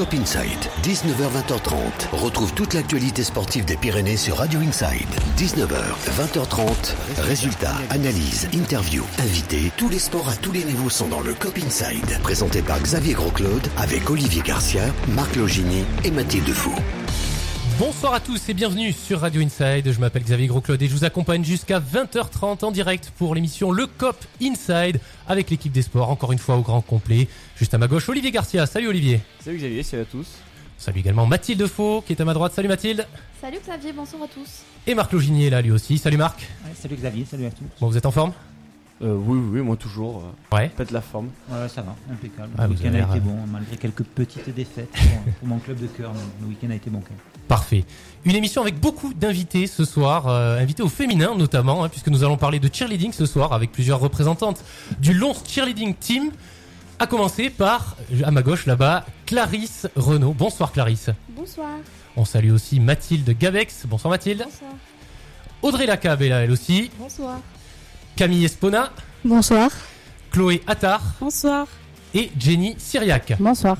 Cop Inside, 19h-20h30. Retrouve toute l'actualité sportive des Pyrénées sur Radio Inside. 19h, 20h30. Résultats, analyses, interviews, invités. Tous les sports à tous les niveaux sont dans le Cop Inside. Présenté par Xavier Grosclaude avec Olivier Garcia, Marc Logini et Mathilde Fou. Bonsoir à tous et bienvenue sur Radio Inside. Je m'appelle Xavier Grosclaude et je vous accompagne jusqu'à 20h30 en direct pour l'émission Le Cop Inside avec l'équipe des sports, encore une fois au grand complet. Juste à ma gauche, Olivier Garcia. Salut Olivier. Salut Xavier, salut à tous. Salut également Mathilde Faux qui est à ma droite. Salut Mathilde. Salut Xavier, bonsoir à tous. Et Marc Loginier est là lui aussi. Salut Marc. Ouais, salut Xavier, salut à tous. Bon, vous êtes en forme? Euh, oui, oui, moi toujours. euh, Ouais. Pète la forme. Ouais, ça va, impeccable. Ah, le week-end a été bon, malgré quelques petites défaites pour, pour mon club de cœur. mais Le week-end a été bon quand même. Parfait. Une émission avec beaucoup d'invités ce soir, euh, invités au féminin notamment, hein, puisque nous allons parler de cheerleading ce soir avec plusieurs représentantes du Lons Cheerleading Team. À commencer par, à ma gauche là-bas, Clarisse Renaud. Bonsoir Clarisse. Bonsoir. On salue aussi Mathilde Gavex. Bonsoir Mathilde. Bonsoir. Audrey Lacave est là elle aussi. Bonsoir. Camille Espona, Bonsoir. Chloé Attard Bonsoir. et Jenny Syriac. Bonsoir.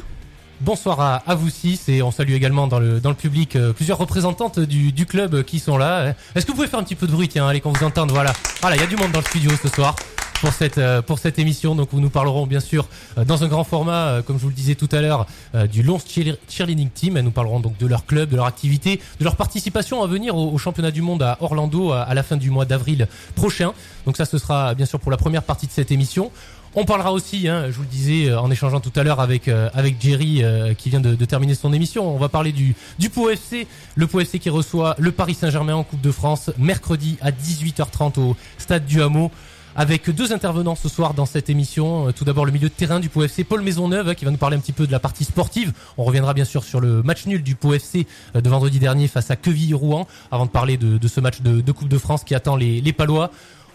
Bonsoir à, à vous six et on salue également dans le, dans le public euh, plusieurs représentantes du, club qui sont là. Est-ce que vous pouvez faire un petit peu de bruit? Tiens, allez qu'on vous entende. Voilà, voilà, il y a du monde dans le studio ce soir pour cette euh, pour cette émission. Donc nous nous parlerons bien sûr euh, dans un grand format, comme je vous le disais tout à l'heure, du Lons Cheer- Cheerleading Team. Nous parlerons donc de leur club, de leur activité, de leur participation à venir au, championnat du monde à Orlando à la fin du mois d'avril prochain. Donc ça, ce sera bien sûr pour la première partie de cette émission. On parlera aussi, hein, je vous le disais euh, en échangeant tout à l'heure avec euh, avec Jerry euh, qui vient de, terminer son émission. On va parler du du FC, le Pau FC qui reçoit le Paris Saint-Germain en Coupe de France mercredi à 18h30 au stade du Hameau. Avec deux intervenants ce soir dans cette émission. Tout d'abord le milieu de terrain du Pau FC, Paul Maisonneuve, hein, qui va nous parler un petit peu de la partie sportive. On reviendra bien sûr sur le match nul du Pau FC de vendredi dernier face à Quevilly-Rouen, avant de parler de, de ce match de, de Coupe de France qui attend les, les Palois.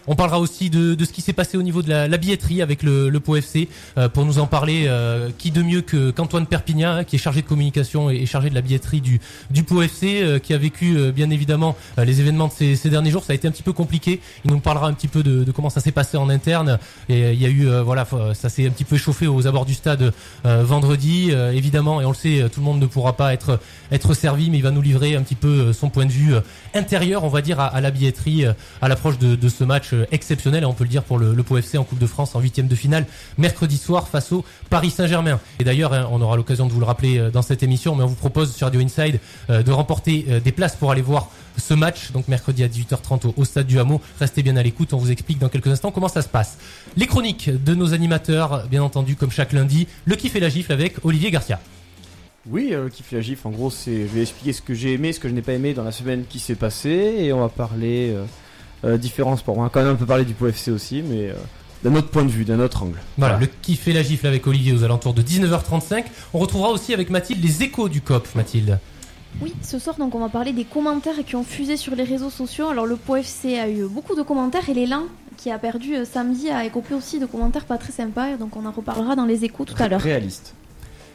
On parlera aussi de, de ce qui s'est passé au niveau de la, la billetterie avec le, le FC. Euh, pour nous en parler, euh, qui de mieux que qu'Antoine Perpignan, hein, qui est chargé de communication et, chargé de la billetterie du, du FC, euh, qui a vécu euh, bien évidemment euh, les événements de ces, ces derniers jours. Ça a été un petit peu compliqué. Il nous parlera un petit peu de, de comment ça s'est passé en interne. Et euh, il y a eu, voilà, ça s'est un petit peu échauffé aux abords du stade vendredi, évidemment. Et on le sait, tout le monde ne pourra pas être être servi, mais il va nous livrer un petit peu son point de vue intérieur, on va dire, à, à la billetterie à l'approche de, de ce match exceptionnel, et on peut le dire pour le, le Pau FC en Coupe de France en huitième de finale, mercredi soir face au Paris Saint-Germain. Et d'ailleurs, hein, on aura l'occasion de vous le rappeler euh, dans cette émission, mais on vous propose sur Radio Inside euh, de remporter euh, des places pour aller voir ce match, donc mercredi à 18h30 au, stade du Hameau. Restez bien à l'écoute, on vous explique dans quelques instants comment ça se passe. Les chroniques de nos animateurs, bien entendu, comme chaque lundi, le kiff et la gifle avec Olivier Garcia. Oui, euh, kiff la gif, en gros, c'est. Je vais expliquer ce que j'ai aimé, ce que je n'ai pas aimé dans la semaine qui s'est passée, et on va parler euh, euh, différents sports. On va quand même un peu parler du Pau FC aussi, mais euh, d'un autre point de vue, d'un autre angle. Voilà, le kiff et la gifle avec Olivier aux alentours de 19h35. On retrouvera aussi avec Mathilde les échos du COP, Mathilde. Oui, ce soir donc on va parler des commentaires qui ont fusé sur les réseaux sociaux. Alors le Pau FC a eu beaucoup de commentaires et l'élan qui a perdu euh, samedi a écopé aussi de commentaires pas très sympas. Donc on en reparlera dans les échos tout à l'heure. Réaliste.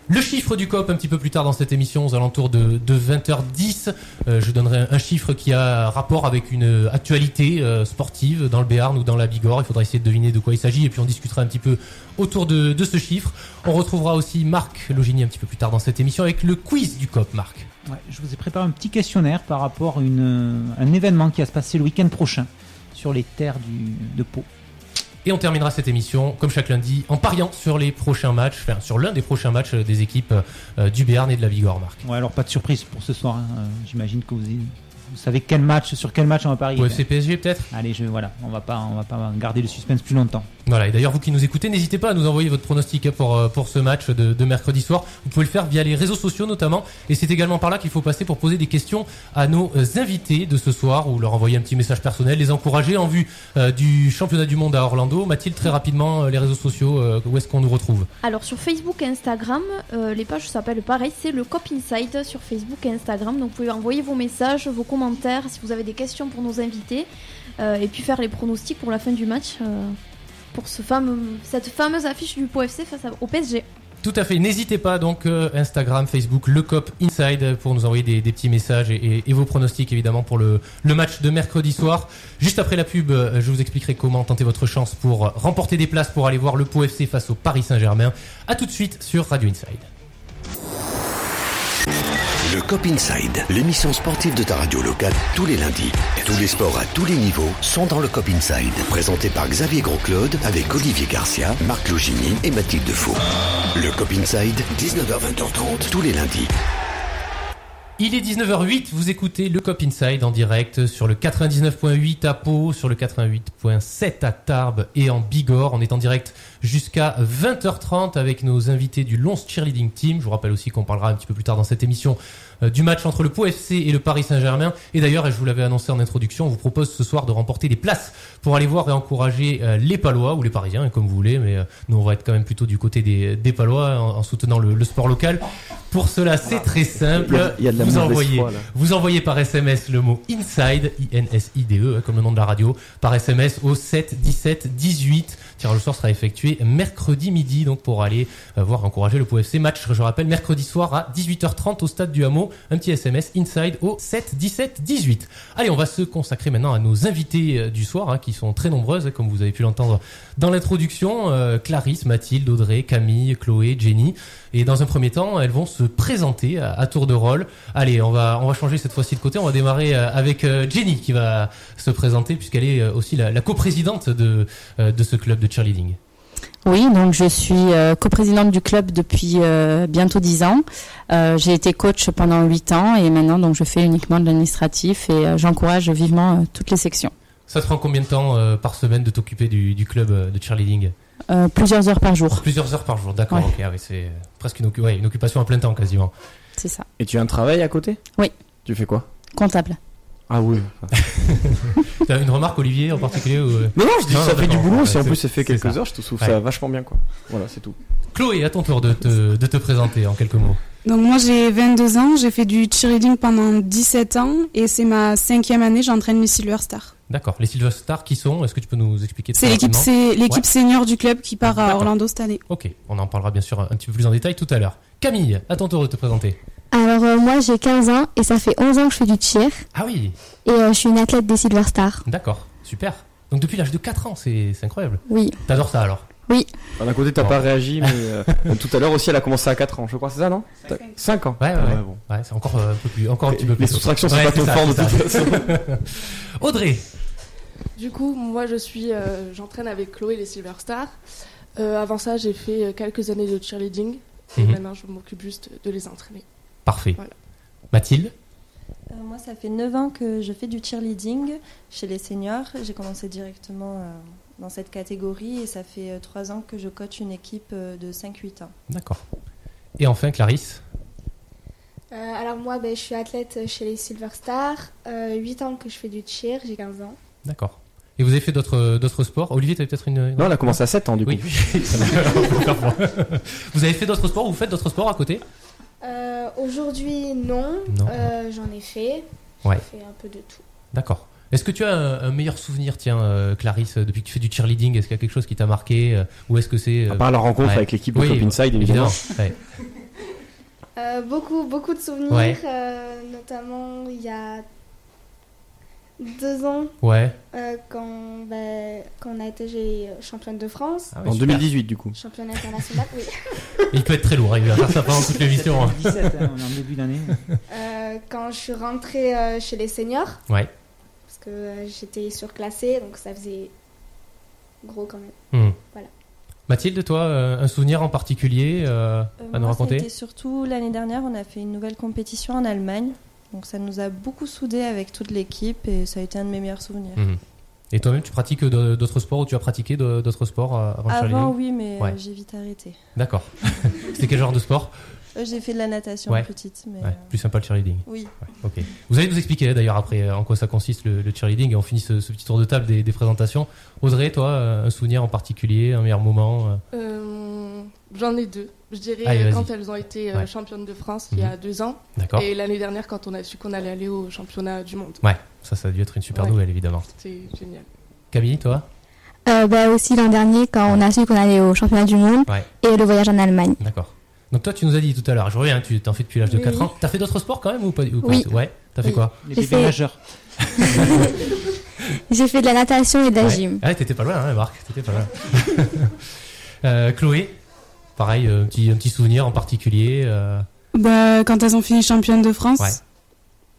Le chiffre du COP un petit peu plus tard dans cette émission, aux alentours de, de 20h10. Euh, je donnerai un, chiffre qui a rapport avec une actualité euh, sportive dans le Béarn ou dans la Bigorre. Il faudra essayer de deviner de quoi il s'agit et puis on discutera un petit peu autour de, ce chiffre. On retrouvera aussi Marc Logini un petit peu plus tard dans cette émission avec le quiz du COP, Marc. Je vous ai préparé un petit questionnaire par rapport à un événement qui va se passer le week-end prochain sur les terres du, de Pau. Et on terminera cette émission, comme chaque lundi, en pariant sur les prochains matchs, enfin sur l'un des prochains matchs euh, des équipes euh, du Béarn et de la Bigorre, Marc. Ouais, alors pas de surprise pour ce soir. hein. Euh, J'imagine que vous, vous savez quel match, sur quel match on va parier. Au FC PSG peut-être? Allez, je, voilà, on va pas, on va pas garder le suspense plus longtemps. Voilà, et d'ailleurs vous qui nous écoutez, n'hésitez pas à nous envoyer votre pronostic pour, euh, pour ce match de, mercredi soir. Vous pouvez le faire via les réseaux sociaux notamment, et c'est également par là qu'il faut passer pour poser des questions à nos euh, invités de ce soir, ou leur envoyer un petit message personnel, les encourager en vue euh, du championnat du monde à Orlando. Mathilde, très rapidement, les réseaux sociaux, où est-ce qu'on nous retrouve? Alors sur Facebook et Instagram, euh, les pages s'appellent pareil, c'est le Cop Inside sur Facebook et Instagram. Donc vous pouvez envoyer vos messages, vos commentaires si vous avez des questions pour nos invités et puis faire les pronostics pour la fin du match pour cette fameuse affiche du Pau FC face au PSG. Tout à fait. N'hésitez pas donc euh, Instagram, Facebook, le Cop Inside pour nous envoyer des, petits messages et, vos pronostics évidemment pour le, match de mercredi soir. Juste après la pub, euh, je vous expliquerai comment tenter votre chance pour remporter des places pour aller voir le Pau FC face au Paris Saint-Germain. À tout de suite sur Radio Inside. Le Cop Inside, l'émission sportive de ta radio locale, tous les lundis. Tous les sports à tous les niveaux sont dans le Cop Inside. Présenté par Xavier Gros-Claude avec Olivier Garcia, Marc Logini et Mathilde Faux. Le Cop Inside, 19h-20h30, tous les lundis. Il est 19h08, vous écoutez le Cop Inside en direct sur le 99.8 à Pau, sur le 88.7 à Tarbes et en Bigorre. On est en direct jusqu'à 20h30 avec nos invités du Lons Cheerleading Team. Je vous rappelle aussi qu'on parlera un petit peu plus tard dans cette émission du match entre le Pau FC et le Paris Saint-Germain. Et d'ailleurs, et je vous l'avais annoncé en introduction, on vous propose ce soir de remporter des places pour aller voir et encourager euh, les Palois ou les Parisiens, comme vous voulez, mais euh, nous on va être quand même plutôt du côté des, des Palois en, en soutenant le, le sport local. Pour cela, c'est très simple. Il y a- il y a de la vous envoyez, foi, vous envoyez par SMS le mot inside, I-N-S-I-D-E, hein, comme le nom de la radio, par SMS au 7 17 18. Tirage au sort sera effectué mercredi midi, donc pour aller euh, voir encourager le POFC. Match, je rappelle, mercredi soir à 18h30 au stade du Hameau. Un petit SMS inside au 7 17 18. Allez, on va se consacrer maintenant à nos invités euh, du soir, hein, qui sont très nombreuses, comme vous avez pu l'entendre dans l'introduction. Euh, Clarisse, Mathilde, Audrey, Camille, Chloé, Jenny. Et dans un premier temps, elles vont se présenter à, tour de rôle. Allez, on va on va changer cette fois-ci de côté. On va démarrer avec Jenny qui va se présenter puisqu'elle est aussi la, la coprésidente de de ce club de cheerleading. Oui, donc je suis euh, coprésidente du club depuis euh, bientôt 10 ans. Euh, j'ai été coach pendant 8 ans et maintenant donc je fais uniquement de l'administratif et euh, j'encourage vivement euh, toutes les sections. Ça te prend combien de temps euh, par semaine de t'occuper du, du club euh, de cheerleading? Euh, plusieurs heures par jour, Plusieurs heures par jour, d'accord. Ouais. Ah oui, c'est presque une, ouais, une occupation à plein temps quasiment. c'est ça. Et tu as un travail à côté? Oui. Tu fais quoi? Comptable. Ah oui. T'as une remarque, Olivier, en particulier ou... euh? Non, non, je dis Non, ça fait du boulot. si en plus ça fait quelques ça. heures, je trouve Ouais. ça vachement bien quoi. Voilà, c'est tout. Chloé, à ton tour de te, de te présenter en quelques mots. Donc moi j'ai 22 ans, j'ai fait du cheerleading pendant 17 ans et c'est ma cinquième année, j'entraîne les Silver Stars. D'accord. Les Silver Stars qui sont? Est-ce que tu peux nous expliquer C'est l'équipe c'est l'équipe Ouais. senior du club qui part à. Orlando cette année. Ok, on en parlera bien sûr un petit peu plus en détail tout à l'heure. Camille, à ton tour de te présenter. Alors euh, moi j'ai 15 ans et ça fait 11 ans que je fais du cheer Ah oui, et euh, je suis une athlète des Silver Stars. d'accord, super. Donc depuis l'âge de 4 ans, c'est c'est incroyable. Oui. T'adores ça alors? Enfin, D'un côté, t'as Bon. pas réagi, mais euh, tout à l'heure aussi, elle a commencé à 4 ans, je crois, c'est ça, non? 5 ans. Ouais, ouais, Ah ouais. bon. Ouais, c'est encore euh, un peu plus, encore un petit peu plus. Les tôt. soustractions sont Ouais, pas c'est trop ça, fortes de c'est toute façon. Audrey, Du coup, moi je suis, euh, j'entraîne avec Chloé les Silver Stars. Euh, avant ça, j'ai fait euh, quelques années de cheerleading et Mhm. maintenant je m'occupe juste de les entraîner. Parfait. Voilà. Mathilde, Euh, moi, ça fait 9 ans que je fais du cheerleading chez les seniors. J'ai commencé directement euh, dans cette catégorie et ça fait 3 ans que je coach une équipe euh, de 5-8 ans. d'accord. Et enfin Clarisse, Euh, alors moi, ben, je suis athlète chez les Silver Stars. Euh, 8 ans que je fais du cheer, j'ai 15 ans. d'accord. Et vous avez fait d'autres sports? Olivier, t'avais peut-être une, une- Non, elle a commencé à 7 ans, du coup. Oui, on vous avez fait d'autres sports Vous faites d'autres sports à côté? Euh, Aujourd'hui, non. Non. Euh, J'en ai fait. Ouais. J'ai fait un peu de tout. D'accord. Est-ce que tu as un, un meilleur souvenir, tiens, euh, Clarisse, depuis que tu fais du cheerleading Est-ce qu'il y a quelque chose qui t'a marqué euh, Ou est-ce que c'est. À part la rencontre ouais. avec l'équipe de oui, Cop Inside, évidemment. ouais. Euh, beaucoup, beaucoup de souvenirs. Ouais. euh, notamment, il y a deux ans, Ouais. euh, quand, ben, quand on a été euh, championne de France. Ah ouais, En super. 2018, du coup. Championne internationale, oui. Il peut être très lourd, hein, il va faire ça pendant toute l'émission. hein. 17, hein, on est en début d'année. Euh, quand je suis rentrée euh, chez les seniors, Ouais. parce que euh, j'étais surclassée, donc ça faisait gros quand même. Hmm. Voilà. Mathilde, toi, euh, un souvenir en particulier euh, Euh, à nous moi, raconter? été surtout l'année dernière, on a fait une nouvelle compétition en Allemagne. Donc ça nous a beaucoup soudés avec toute l'équipe et ça a été un de mes meilleurs souvenirs. Mhm. Et toi-même, tu pratiques de- d'autres sports ou tu as pratiqué d'autres sports euh, avant le Avant, oui, mais euh, Ouais. j'ai vite arrêté. D'accord. C'était quel genre de sport Euh, j'ai fait de la natation Ouais. petite, mais Ouais, euh, Plus sympa le cheerleading. oui. Ok. Vous allez nous expliquer d'ailleurs après euh, en quoi ça consiste le, le cheerleading et on finit ce, ce petit tour de table des, des présentations. Audrey, toi, euh, un souvenir en particulier, un meilleur moment euh, Euh, J'en ai deux. Je dirais Allez, euh, quand elles ont été euh, Ouais. championnes de France il y a deux ans D'accord. et l'année dernière quand on a su qu'on allait aller au championnat du monde. Ouais, ça, ça a dû être une super Ouais. nouvelle évidemment. C'était génial. Camille, toi? Euh, bah, aussi l'an dernier quand on a su qu'on allait au championnat du monde Ouais. et le voyage en Allemagne. D'accord. Donc toi, tu nous as dit tout à l'heure, je reviens, tu t'en fais depuis l'âge de Oui, 4 oui. ans. T'as fait d'autres sports quand même ou pas, ou Oui. Ouais, t'as fait Oui. quoi? Les J'ai bébés fait- nageurs. J'ai fait de la natation et de la Ouais. gym. Ah, t'étais pas loin, hein, Marc, t'étais pas loin. Euh, Chloé, pareil, euh, un petit, un petit souvenir en particulier. euh, Bah, Quand elles ont fini championne de France. Ouais.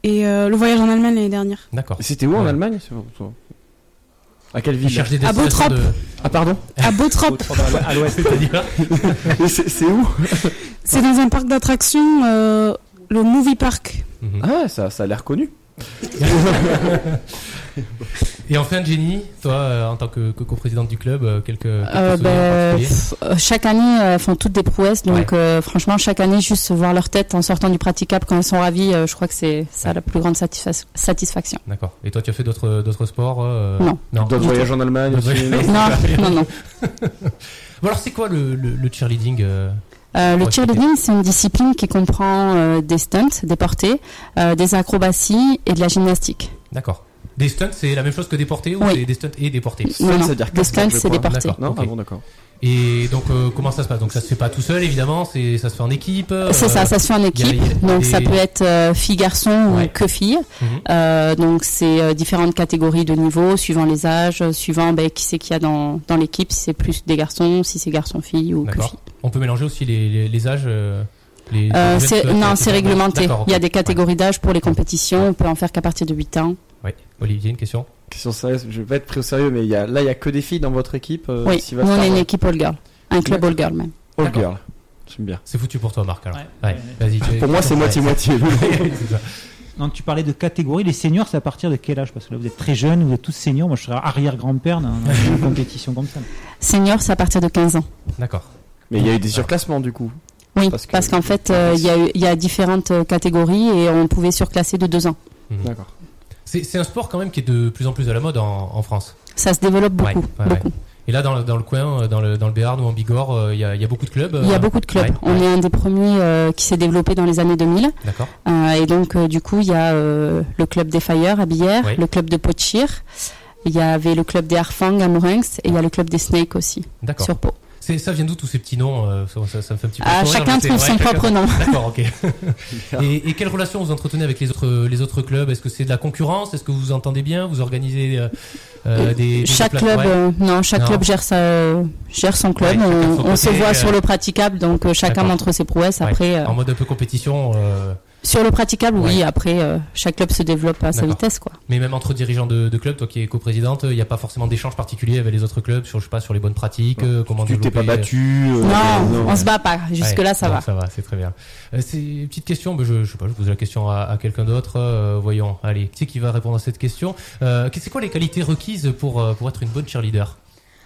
Et euh, le voyage en Allemagne l'année dernière. D'accord. C'était où en Ouais. Allemagne À quelle Il ville cherche des À Bottrop. de... Ah pardon À Bottrop. À l'ouest. C'est-à-dire c'est c'est où C'est dans un parc d'attractions, euh, le Movie Park. Mhm. Ah ça, ça a l'air connu. Et enfin, Jenny, toi, euh, en tant que, que coprésidente du club, euh, quelques, quelques Euh, souvenirs ben, chaque année, elles font toutes des prouesses. Donc, Ouais. euh, franchement, chaque année, juste voir leur tête en sortant du praticable quand elles sont ravies, euh, je crois que c'est ça la plus grande satisfa- satisfaction. D'accord. Et toi, tu as fait d'autres d'autres sports euh, Non. Non. D'autres voyages en Allemagne aussi. Non, non, non. Bon, alors, c'est quoi le, le, le cheerleading euh, Euh, le Ouais, cheerleading, c'est une discipline qui comprend euh, des stunts, des portées, euh, des acrobaties et de la gymnastique. D'accord. Des stunts, c'est la même chose que des portées ou Oui. c'est des stunts et des portées Non, non. c'est-à-dire Des stunts, c'est des portées. D'accord. Non, ok. ah bon, d'accord. Et donc, euh, comment ça se passe? Donc, ça se fait pas tout seul, évidemment. C'est ça se fait en équipe. euh, C'est ça, ça se fait en équipe. il y a- il y a donc des- ça peut être euh, fille-garçon Ouais. ou que fille. Mhm. Euh, donc c'est euh, différentes catégories de niveau, suivant les âges, euh, suivant ben, qui c'est qu'il y a dans, dans l'équipe, si c'est plus des garçons, si c'est garçon-fille ou que fille. On peut mélanger aussi les, les, les âges. Euh, les, Euh, non, c'est réglementé. Il y a des catégories d'âge pour les compétitions. On peut en faire qu'à partir de 8 ans. Ouais. Olivier, une question? Question sérieuse, je vais pas être pris au sérieux, mais il y a, là il y a que des filles dans votre équipe. euh, oui, nous on est une équipe all girl. Un club all girl même. All D'accord. girl. J'aime bien. C'est foutu pour toi, Marc. Alors. Ouais. Ouais. Vas-y. Pour moi, c'est moitié-moitié. Donc tu parlais de catégorie, les seniors, c'est à partir de quel âge? Parce que là vous êtes très jeunes, vous êtes tous seniors, moi je serais arrière-grand-père dans dans une compétition comme ça. Senior, c'est à partir de 15 ans. D'accord. Mais il y a eu des surclassements du coup. Oui, Parce parce, que- qu'en fait, euh, il y, a y différentes euh, catégories et on pouvait surclasser de 2 ans. Mhm. D'accord. C'est c'est un sport quand même qui est de plus en plus à la mode en, en France. Ça se développe beaucoup. Ouais, ouais, beaucoup. ouais. Et là, dans, le- dans le coin, euh, dans le, dans le Béarn ou en Bigorre, euh, il y, a, il y a beaucoup de clubs. Il y euh, a beaucoup de clubs. ouais, on ouais. est un des premiers euh, qui s'est développé dans les années 2000. D'accord. Euh, et donc, euh, du coup, il y a euh, le club des Fire à Billère, Oui. le club de Pochir. Il y avait le club des Harfang à Mourinx et il y a le club des Snakes aussi D'accord. sur Pau. C'est- Ça vient d'où tous ces petits noms euh, ça, ça- me fait un petit peu Ah, sourire, chacun trouve son chacun- propre nom. D'accord, ok. et, et quelle relation vous entretenez avec les autres, les autres clubs? Est-ce que c'est de la concurrence? Est-ce que vous vous entendez bien? Vous organisez euh, euh, des, des chaque club, Ouais. euh, non, chaque Non. club gère sa, gère son club. Ouais, on son on se voit euh, sur le praticable, donc euh, chacun montre ses prouesses. Ouais. Après, euh, En mode un peu compétition, euh, sur le praticable, oui. Ouais. Après, euh, chaque club se développe à sa vitesse, quoi. mais même entre dirigeants de, de clubs, toi qui es coprésidente, il n'y a pas forcément d'échange particulier avec les autres clubs sur, je sais pas, sur les bonnes pratiques, euh, comment Tu t'es pas battu. euh, non, on se bat pas. Ouais, Jusque là, ça non, va. Ça va, c'est très bien. Euh, c'est une petite question, mais je, je sais pas, je pose la question à, à quelqu'un d'autre. euh, voyons, allez, qui c'est qui va répondre à cette question euh, C'est quoi les qualités requises pour, euh, pour être une bonne cheerleader?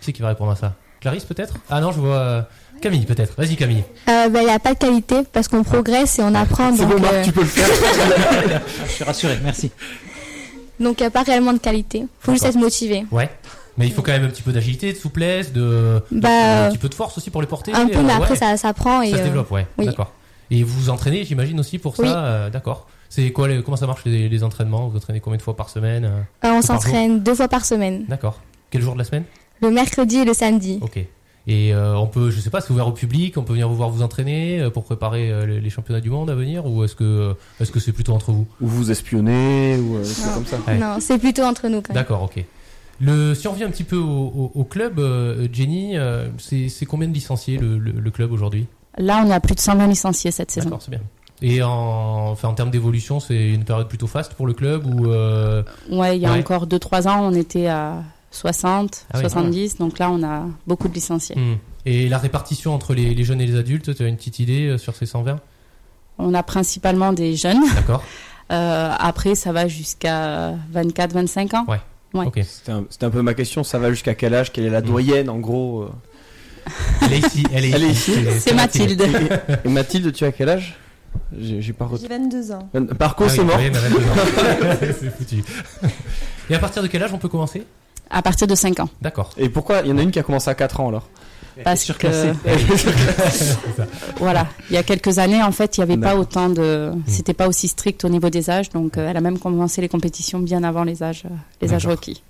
Qui c'est qui va répondre à ça? Clarisse peut-être? Ah non, je vois euh, Camille peut-être. Vas-y Camille. Euh, bah, il n'y a pas de qualité parce qu'on progresse et on apprend. C'est bon, Marc, euh, tu peux le faire. Je suis rassuré, merci. donc il n'y a pas réellement de qualité. faut juste être motivé. Ouais. Mais il faut quand même un petit peu d'agilité, de souplesse, de, de- Bah, un petit peu de force aussi pour les porter. Un peu, euh, mais après ouais. ça s'apprend et Ça se euh, développe, ouais. oui. D'accord. Et vous vous entraînez, j'imagine aussi pour ça. Oui. euh, D'accord. C'est quoi les- Comment ça marche les, les entraînements? Vous entraînez combien de fois par semaine euh euh, on s'entraîne deux fois par semaine, D'accord. Quel jour de la semaine? Le mercredi et le samedi. Ok. Et euh, on peut, je sais pas, c'est ouvert au public, on peut venir vous voir vous entraîner euh, pour préparer euh, les, les championnats du monde à venir, ou est-ce que euh, est-ce que c'est plutôt entre vous? Ou vous espionnez, ou euh, Non. comme ça. Ouais. Non, c'est plutôt entre nous quand même. D'accord, ok. Le, si on revient un petit peu au, au- au club, euh, Jenny, euh, c'est c'est combien de licenciés le, le- le club aujourd'hui? Là, on à plus de 120 licenciés cette saison. D'accord, c'est bien. Et en, enfin, en termes d'évolution, c'est une période plutôt faste pour le club ou euh, Ouais, il y a Ouais. encore 2-3 ans, on était à 60, Ah oui. 70. Donc là, on a beaucoup de licenciés. hmm. Et la répartition entre les, les jeunes et les adultes, tu as une petite idée euh, sur ces 120 On a principalement des jeunes. D'accord. Euh, après, ça va jusqu'à 24-25 ans. Ouais. Ouais. Ok. C'était un, peu ma question, ça va jusqu'à quel âge? Quelle est la Mm. doyenne en gros euh? Elle est ici. Elle est, Elle est ici. C'est Mathilde. Et Mathilde, tu as quel âge? J'ai pas J'ai retenu. 22 ans. Par contre, Ah c'est mort. oui, mais 22 ans. c'est foutu. Et à partir de quel âge on peut commencer? À partir de 5 ans. D'accord. Et pourquoi Il y en a une qui a commencé à 4 ans alors? Parce que, Surclassé. C'est ça. voilà, il y a quelques années, en fait, il n'y avait pas autant de. C'était pas aussi strict au niveau des âges. Donc, euh, elle a même commencé les compétitions bien avant les âges, euh, les âges requis.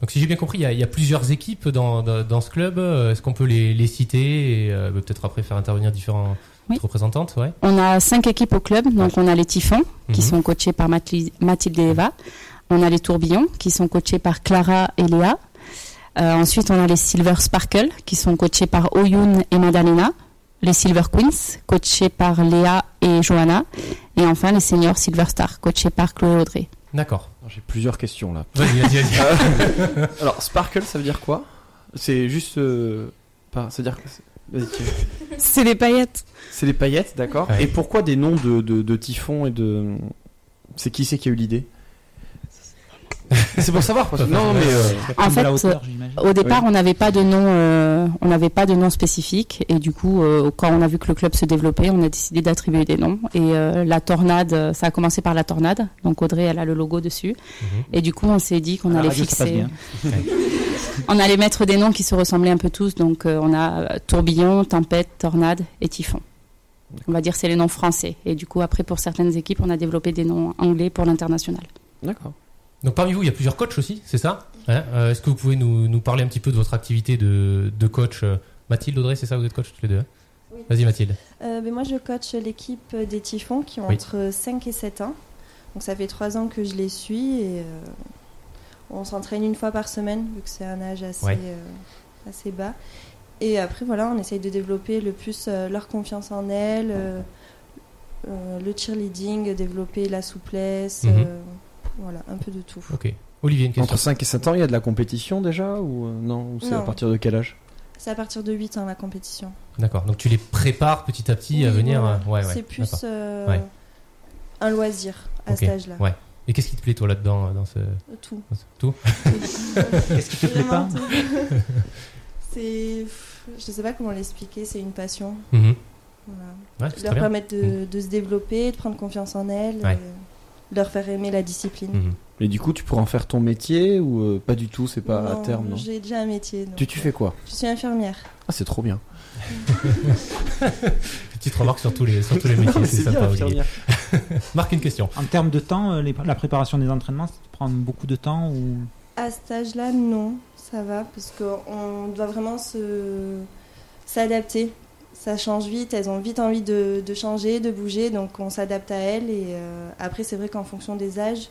Donc si j'ai bien compris, il y a, il y a plusieurs équipes dans, dans, dans ce club. Euh, Est-ce qu'on peut les, les citer et euh, peut-être après faire intervenir différentes Oui. représentantes ouais. On a cinq équipes au club. Donc, on a les Typhons, qui Mhm. sont coachés par Mathilde Mathilde et Eva. On a les Tourbillons, qui sont coachés par Clara et Léa. Euh, ensuite, on a les Silver Sparkle, qui sont coachés par Oyun et Madalena. les Silver Queens, coachés par Léa et Johanna. Et enfin, les seniors Silver Star, coachés par Chloé Audrey. D'accord. J'ai plusieurs questions là. Vas-y, vas-y, vas-y. Alors, Sparkle, ça veut dire quoi? C'est juste. euh, pas, ça veut dire que. c'est- Vas-y, tu- C'est les paillettes. C'est les paillettes, d'accord. Ouais. Et pourquoi des noms de, de, de typhon et de. C'est qui c'est qui a eu l'idée? C'est pour savoir. Parce que... Non, mais. euh, En fait, hauteur. Au départ, Oui. on n'avait pas de nom, euh, on n'avait pas de nom spécifique, et du coup, euh, quand on a vu que le club se développait, on a décidé d'attribuer des noms. Et euh, la tornade, ça a commencé par la tornade. Donc Audrey, elle a le logo dessus. Mhm. Et du coup, on s'est dit qu'on allait radio, fixer, on allait mettre des noms qui se ressemblaient un peu tous. Donc euh, on a tourbillon, tempête, tornade et typhon. On va dire c'est les noms français. Et du coup, après, pour certaines équipes, on a développé des noms anglais pour l'international. D'accord. Donc parmi vous, il y a plusieurs coachs aussi, c'est ça? Hein? Euh, Est-ce que vous pouvez nous, nous parler un petit peu de votre activité de, de coach? Euh, Mathilde, Audrey, c'est ça, vous êtes coach tous les deux hein? Oui. Vas-y Mathilde. Euh, ben moi, je coach l'équipe des Typhons qui ont Oui. entre 5 et 7 ans. Donc, ça fait 3 ans que je les suis et euh, on s'entraîne une fois par semaine, vu que c'est un âge assez, Ouais. assez bas. Et après, voilà, on essaye de développer le plus leur confiance en elles, le cheerleading, développer la souplesse, Mhm. Voilà, un peu de tout. Ok. Olivier, une question. Entre 5 et 7 ans, il y a de la compétition déjà Ou euh, non Ou c'est à partir de quel âge? C'est à partir de 8 ans la compétition. D'accord. Donc tu les prépares petit à petit à venir. euh, Ouais, ouais. c'est plus euh, Ouais. un loisir à cet âge-là. Ouais. Et qu'est-ce qui te plaît toi là-dedans dans ce Tout. dans ce- tout? Qu'est-ce qui te plaît pas? C'est. Je sais pas comment l'expliquer, c'est une passion. Mhm. Voilà. Ouais, c'est leur bien. permettre de, de se développer, de prendre confiance en elles, Ouais. de leur faire aimer la discipline. Mhm. Et du coup, tu pourrais en faire ton métier ou euh, pas du tout C'est pas à terme, non? J'ai déjà un métier. donc, tu, tu fais quoi? Je suis infirmière. Ah, c'est trop bien. Petite remarque sur tous les sur tous les métiers, c'est sympa. Olivier. Marque une question. En termes de temps, euh, les- la préparation des entraînements, ça te prend beaucoup de temps ou? À cet âge-là, non, ça va, parce qu'on doit vraiment se s'adapter. Ça change vite, elles ont vite envie de, changer, de bouger, donc on s'adapte à elles. Et euh, après, c'est vrai qu'en fonction des âges,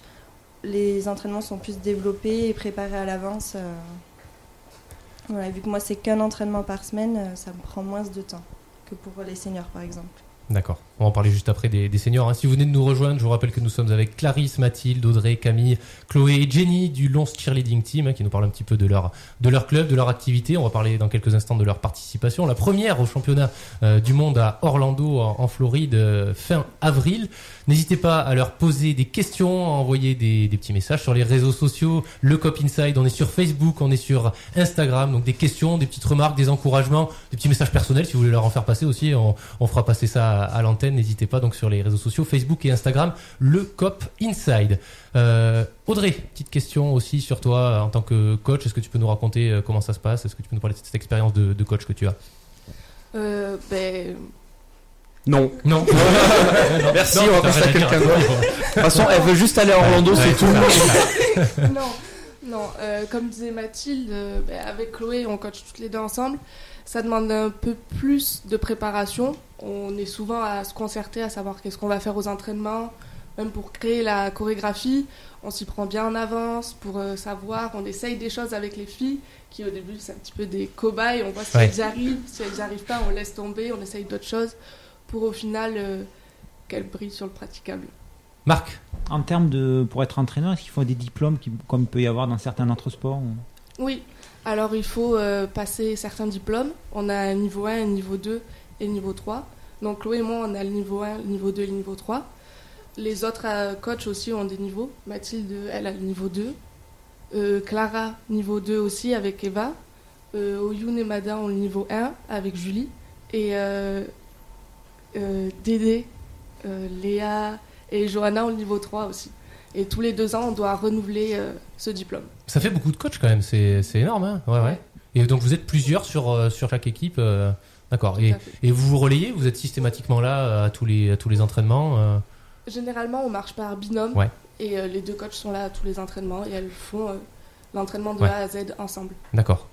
les entraînements sont plus développés et préparés à l'avance. euh. Vu que moi, c'est qu'un entraînement par semaine, euh, ça me prend moins de temps que pour les seniors, par exemple. D'accord. On va en parler juste après des, seniors. hein. Si vous venez de nous rejoindre, je vous rappelle que nous sommes avec Clarisse, Mathilde, Audrey, Camille, Chloé et Jenny du Lons Cheerleading Team hein, qui nous parlent un petit peu de leur, de leur club, de leur activité. On va parler dans quelques instants de leur participation. La première au championnat euh, du monde à Orlando en, Floride euh, fin avril. N'hésitez pas à leur poser des questions, à envoyer des, petits messages sur les réseaux sociaux. Le Cop Inside, on est sur Facebook, on est sur Instagram. Donc des questions, des petites remarques, des encouragements, des petits messages personnels si vous voulez leur en faire passer aussi. On, fera passer ça à l'antenne. N'hésitez pas donc sur les réseaux sociaux Facebook et Instagram, le Cop Inside. Euh, Audrey, petite question aussi sur toi euh, en tant que coach. Est-ce que tu peux nous raconter euh, comment ça se passe? Est-ce que tu peux nous parler de cette expérience de, de coach que tu as? Euh, ben, Non. Non. Merci, Non, on va passer à quelqu'un d'autre. De toute façon, elle veut juste aller à Orlando, Ouais, c'est tout. ça. non, non. euh, comme disait Mathilde, euh, ben, avec Chloé, on coach toutes les deux ensemble. Ça demande un peu plus de préparation. On est souvent à se concerter, à savoir qu'est-ce qu'on va faire aux entraînements, même pour créer la chorégraphie. On s'y prend bien en avance pour euh, savoir. On essaye des choses avec les filles qui, au début, c'est un petit peu des cobayes. On voit si Ouais. elles arrivent. Si elles arrivent pas, on laisse tomber. On essaye d'autres choses pour, au final, euh, qu'elles brillent sur le praticable. Marc, en termes de pour être entraîneur, est-ce qu'il faut des diplômes qui- comme il peut y avoir dans certains autres sports ou- Oui, alors il faut euh, passer certains diplômes. On a un niveau 1, un niveau 2 et un niveau 3. Donc Chloé et moi, on a le niveau 1, le niveau 2 et le niveau 3. Les autres euh, coachs aussi ont des niveaux. Mathilde, elle a le niveau 2. Euh, Clara, niveau 2 aussi avec Eva. Euh, Oyun et Mada ont le niveau 1 avec Julie. Et euh, euh, Dédé, euh, Léa et Johanna ont le niveau 3 aussi. Et tous les deux ans, on doit renouveler ce diplôme. ça fait beaucoup de coachs quand même. C'est énorme. Hein ouais, ouais. Et donc vous êtes plusieurs sur, sur chaque équipe. D'accord. Et, vous vous relayez Vous êtes systématiquement là euh, à tous les, à tous les entraînements euh, Généralement, on marche par binôme. Ouais. Et euh, les deux coachs sont là à tous les entraînements et elles font euh, l'entraînement de Ouais. A à Z ensemble. D'accord.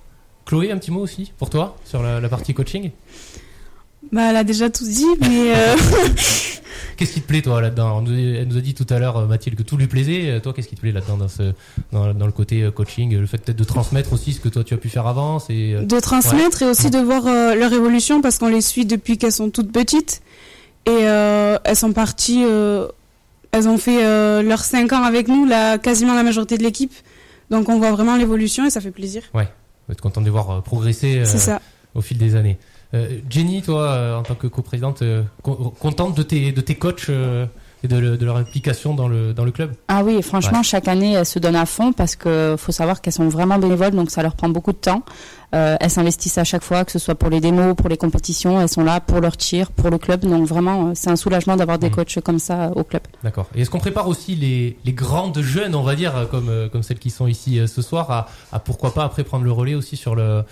Chloé, un petit mot aussi pour toi sur la, la partie coaching? Bah, elle a déjà tout dit, mais euh, Qu'est-ce qui te plaît toi là-dedans? On Elle nous a dit tout à l'heure, euh, Mathilde, que tout lui plaisait. Euh, Toi, qu'est-ce qui te plaît là-dedans dans, ce, dans, dans le côté euh, coaching? Le fait peut-être de transmettre aussi ce que toi tu as pu faire avant c'est, De transmettre et aussi de voir euh, leur évolution parce qu'on les suit depuis qu'elles sont toutes petites. Et euh, elles sont parties, euh, elles ont fait leurs 5 ans avec nous, là, quasiment la majorité de l'équipe. Donc on voit vraiment l'évolution et ça fait plaisir. Ouais, vous êtes content de les voir progresser au fil des années. Euh, Jenny, toi, euh, en tant que coprésidente, euh, con- contente de tes, de tes coachs et de, le- de leur implication dans le, dans le club Ah oui, franchement, Ouais. chaque année, elles se donnent à fond parce que faut savoir qu'elles sont vraiment bénévoles, donc ça leur prend beaucoup de temps. Euh, elles s'investissent à chaque fois, que ce soit pour les démos, pour les compétitions. Elles sont là pour leur tir, pour le club. Donc vraiment, euh, c'est un soulagement d'avoir des Mhm. coachs comme ça euh, au club. D'accord. Et est-ce qu'on prépare aussi les, les grandes jeunes, on va dire, comme, comme celles qui sont ici ce soir, à, à pourquoi pas après prendre le relais aussi sur, le,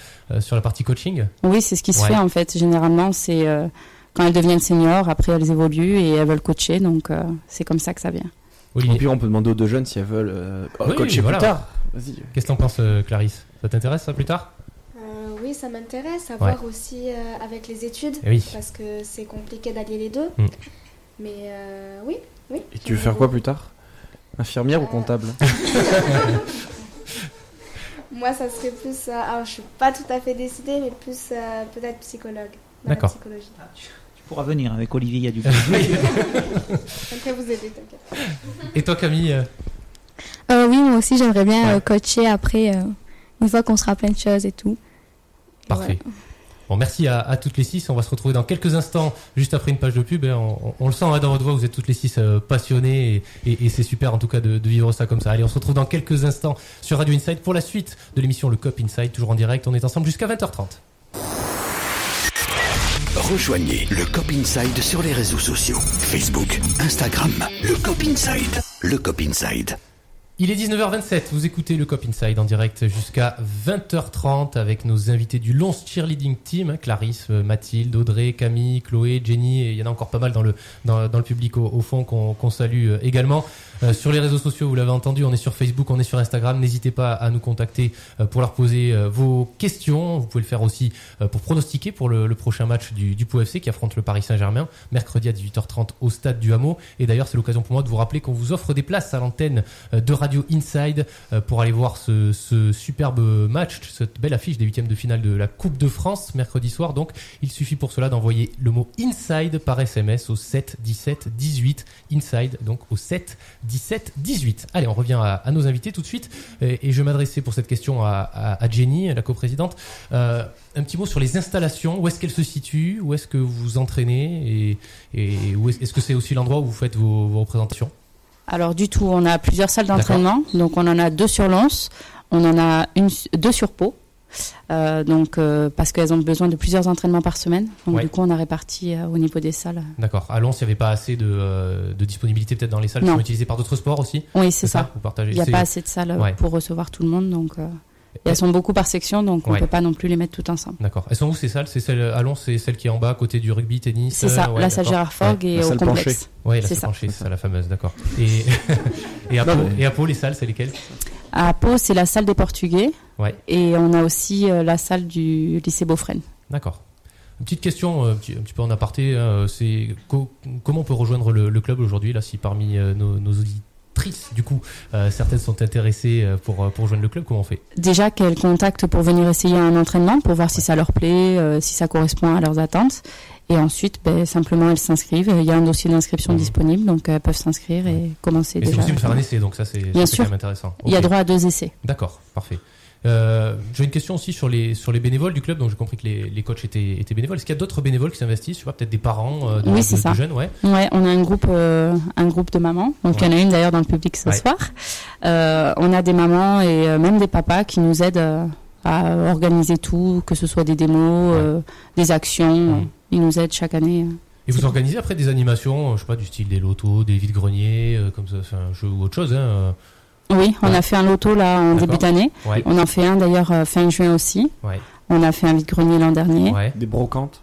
sur la partie coaching? Oui, c'est ce qui se fait en fait. Généralement, c'est euh, quand elles deviennent seniors, après elles évoluent et elles veulent coacher. Donc euh, c'est comme ça que ça vient. Olivier. Et puis on peut demander aux deux jeunes si elles veulent euh, Oui, coacher voilà. plus tard. Vas-y. Qu'est-ce que t'en penses, euh, Clarisse? Ça t'intéresse ça plus tard? Euh, oui, ça m'intéresse à voir aussi euh, avec les études, Eh oui. parce que c'est compliqué d'allier les deux. Mm. Mais euh, oui, oui. Et tu veux faire quoi plus tard? Infirmière ou comptable? Moi, ça serait plus. euh, alors, je suis pas tout à fait décidée, mais plus euh, peut-être psychologue. D'accord. psychologie. Pourras venir avec Olivier, il y a du J'aimerais vous. Et toi, Camille euh, Euh, oui, moi aussi, j'aimerais bien Ouais. euh, coacher après, euh, une fois qu'on sera plein de choses et tout. Parfait. Bon, merci à, à toutes les six. On va se retrouver dans quelques instants, juste après une page de pub. hein. On, on le sent hein, dans votre voix, vous êtes toutes les six euh, passionnées et, et- et c'est super en tout cas de, de vivre ça comme ça. Allez, on se retrouve dans quelques instants sur Radio Inside pour la suite de l'émission Le Cop Inside, toujours en direct. On est ensemble jusqu'à 20h30. Rejoignez le Cop Inside sur les réseaux sociaux. Facebook, Instagram, le Cop Inside. Le Cop Inside. Il est 19h27, vous écoutez le Cop Inside en direct jusqu'à 20h30 avec nos invités du Lons Cheerleading Team, hein, Clarisse, euh, Mathilde, Audrey, Camille, Chloé, Jenny, et il y en a encore pas mal dans le, dans, dans le public au, au fond qu'on qu'on salue euh, également. Euh, sur les réseaux sociaux, vous l'avez entendu, on est sur Facebook, on est sur Instagram, n'hésitez pas à nous contacter euh, pour leur poser vos questions. Vous pouvez le faire aussi pour pronostiquer pour le, le prochain match du, du qui affronte le Paris Saint-Germain, mercredi à 18h30 au stade du Hameau. Et d'ailleurs, c'est l'occasion pour moi de vous rappeler qu'on vous offre des places à l'antenne de Radio Inside euh, pour aller voir ce, superbe match, cette belle affiche des huitièmes de finale de la Coupe de France mercredi soir. Donc, il suffit pour cela d'envoyer le mot Inside par SMS au 7 17 18 Inside, donc au 7 17 18. Allez, on revient à, nos invités tout de suite. Et, et je m'adresser pour cette question à, Jenny, la coprésidente. Euh, un petit mot sur les installations. Où est-ce qu'elles se situent? Où est-ce que vous vous entraînez? Et, et est-ce que c'est aussi l'endroit où vous faites vos représentations? Alors du tout, on a plusieurs salles d'entraînement. Donc on en a deux sur Lons, on en a une, deux sur Pau. Euh, donc euh, parce qu'elles ont besoin de plusieurs entraînements par semaine. Donc Ouais. du coup on a réparti euh, au niveau des salles. D'accord. À Lens, il n'y avait pas assez de, euh, de disponibilité peut-être dans les salles qui sont utilisées par d'autres sports aussi? Oui c'est ça. Vous partagez. Il n'y a pas assez de salles Ouais. pour recevoir tout le monde. Donc et elles sont beaucoup par section, donc on Ouais. peut pas non plus les mettre toutes ensemble. D'accord. Elles sont où ces salles? C'est celle à Lens, c'est celle qui est en bas à côté du rugby, tennis. C'est ça, euh, ouais, la salle. Gérard Forgue Ouais. et au complexe. Ouais, la C'est salle penchée, c'est ça la fameuse, d'accord. Et et à Non, Pau, mais- et à Pau, les salles, c'est lesquelles? À Pau, c'est la salle des Portugais. Ouais. Et on a aussi euh, la salle du lycée Beaufresne. D'accord. Une petite question, euh, un petit, un petit peu en aparté, euh, c'est co- comment on peut rejoindre le, le club aujourd'hui, là, si parmi euh, nos, nos auditrices, du coup, euh, certaines sont intéressées euh, pour, euh, pour rejoindre le club, comment on fait? Déjà qu'elles contactent pour venir essayer un entraînement, pour voir si ça leur plaît, euh, si ça correspond à leurs attentes. Et ensuite, ben, simplement, elles s'inscrivent. Il y a un dossier d'inscription disponible, donc elles peuvent s'inscrire et commencer Et c'est déjà. possible de faire un essai, donc ça c'est c'est quand même intéressant. Il y a droit à deux essais. D'accord, parfait. Euh, J'ai une question aussi sur les, sur les bénévoles du club, donc j'ai compris que les, les coachs étaient, étaient bénévoles. Est-ce qu'il y a d'autres bénévoles qui s'investissent? Je sais pas, peut-être des parents euh, de, oui, de- c'est de ça. jeunes, ouais. Ouais, on a un groupe, euh, un groupe de mamans. Donc il y en a une d'ailleurs dans le public ce Ouais. soir. Euh, on a des mamans et euh, même des papas qui nous aident euh, à organiser tout, que ce soit des démos, euh, des actions. Ils nous aident chaque année. Et vous organisez après des animations, je sais pas, du style des lotos, des vides-greniers, euh, comme ça, c'est un jeu ou autre chose, hein. Oui, on Ouais. a fait un loto là en début d'année. Ouais. On en fait un d'ailleurs euh, fin juin aussi. Ouais. On a fait un vide-grenier l'an dernier. Ouais. Des brocantes?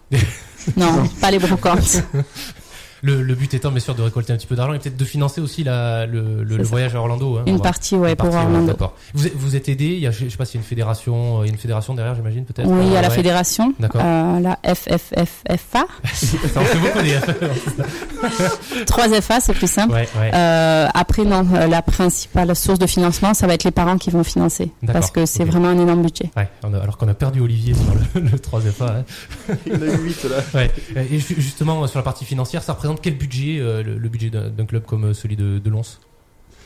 Non, pas les brocantes. Le, le but étant bien sûr de récolter un petit peu d'argent et peut-être de financer aussi la, le, voyage à Orlando. hein, Une on partie, ouais, une pour partie, Orlando. D'accord. Vous, êtes- vous êtes aidé. Il y a, je sais pas s'il y a une fédération, euh, y une fédération derrière, j'imagine peut-être. Oui, il y a la ouais. fédération, D'accord. euh, la FFFFA. Ça en fait beaucoup des. 3 FA, c'est plus simple. Ouais, ouais. Euh, après, non, la principale source de financement, ça va être les parents qui vont financer. Parce que c'est vraiment un énorme budget. On a- alors qu'on a perdu Olivier sur le, le 3FA. Hein. Il en a eu 8 là. Ouais. Et ju- justement, sur la partie financière, ça représente quel budget, euh, le, le budget d'un club comme euh, celui de, de Lons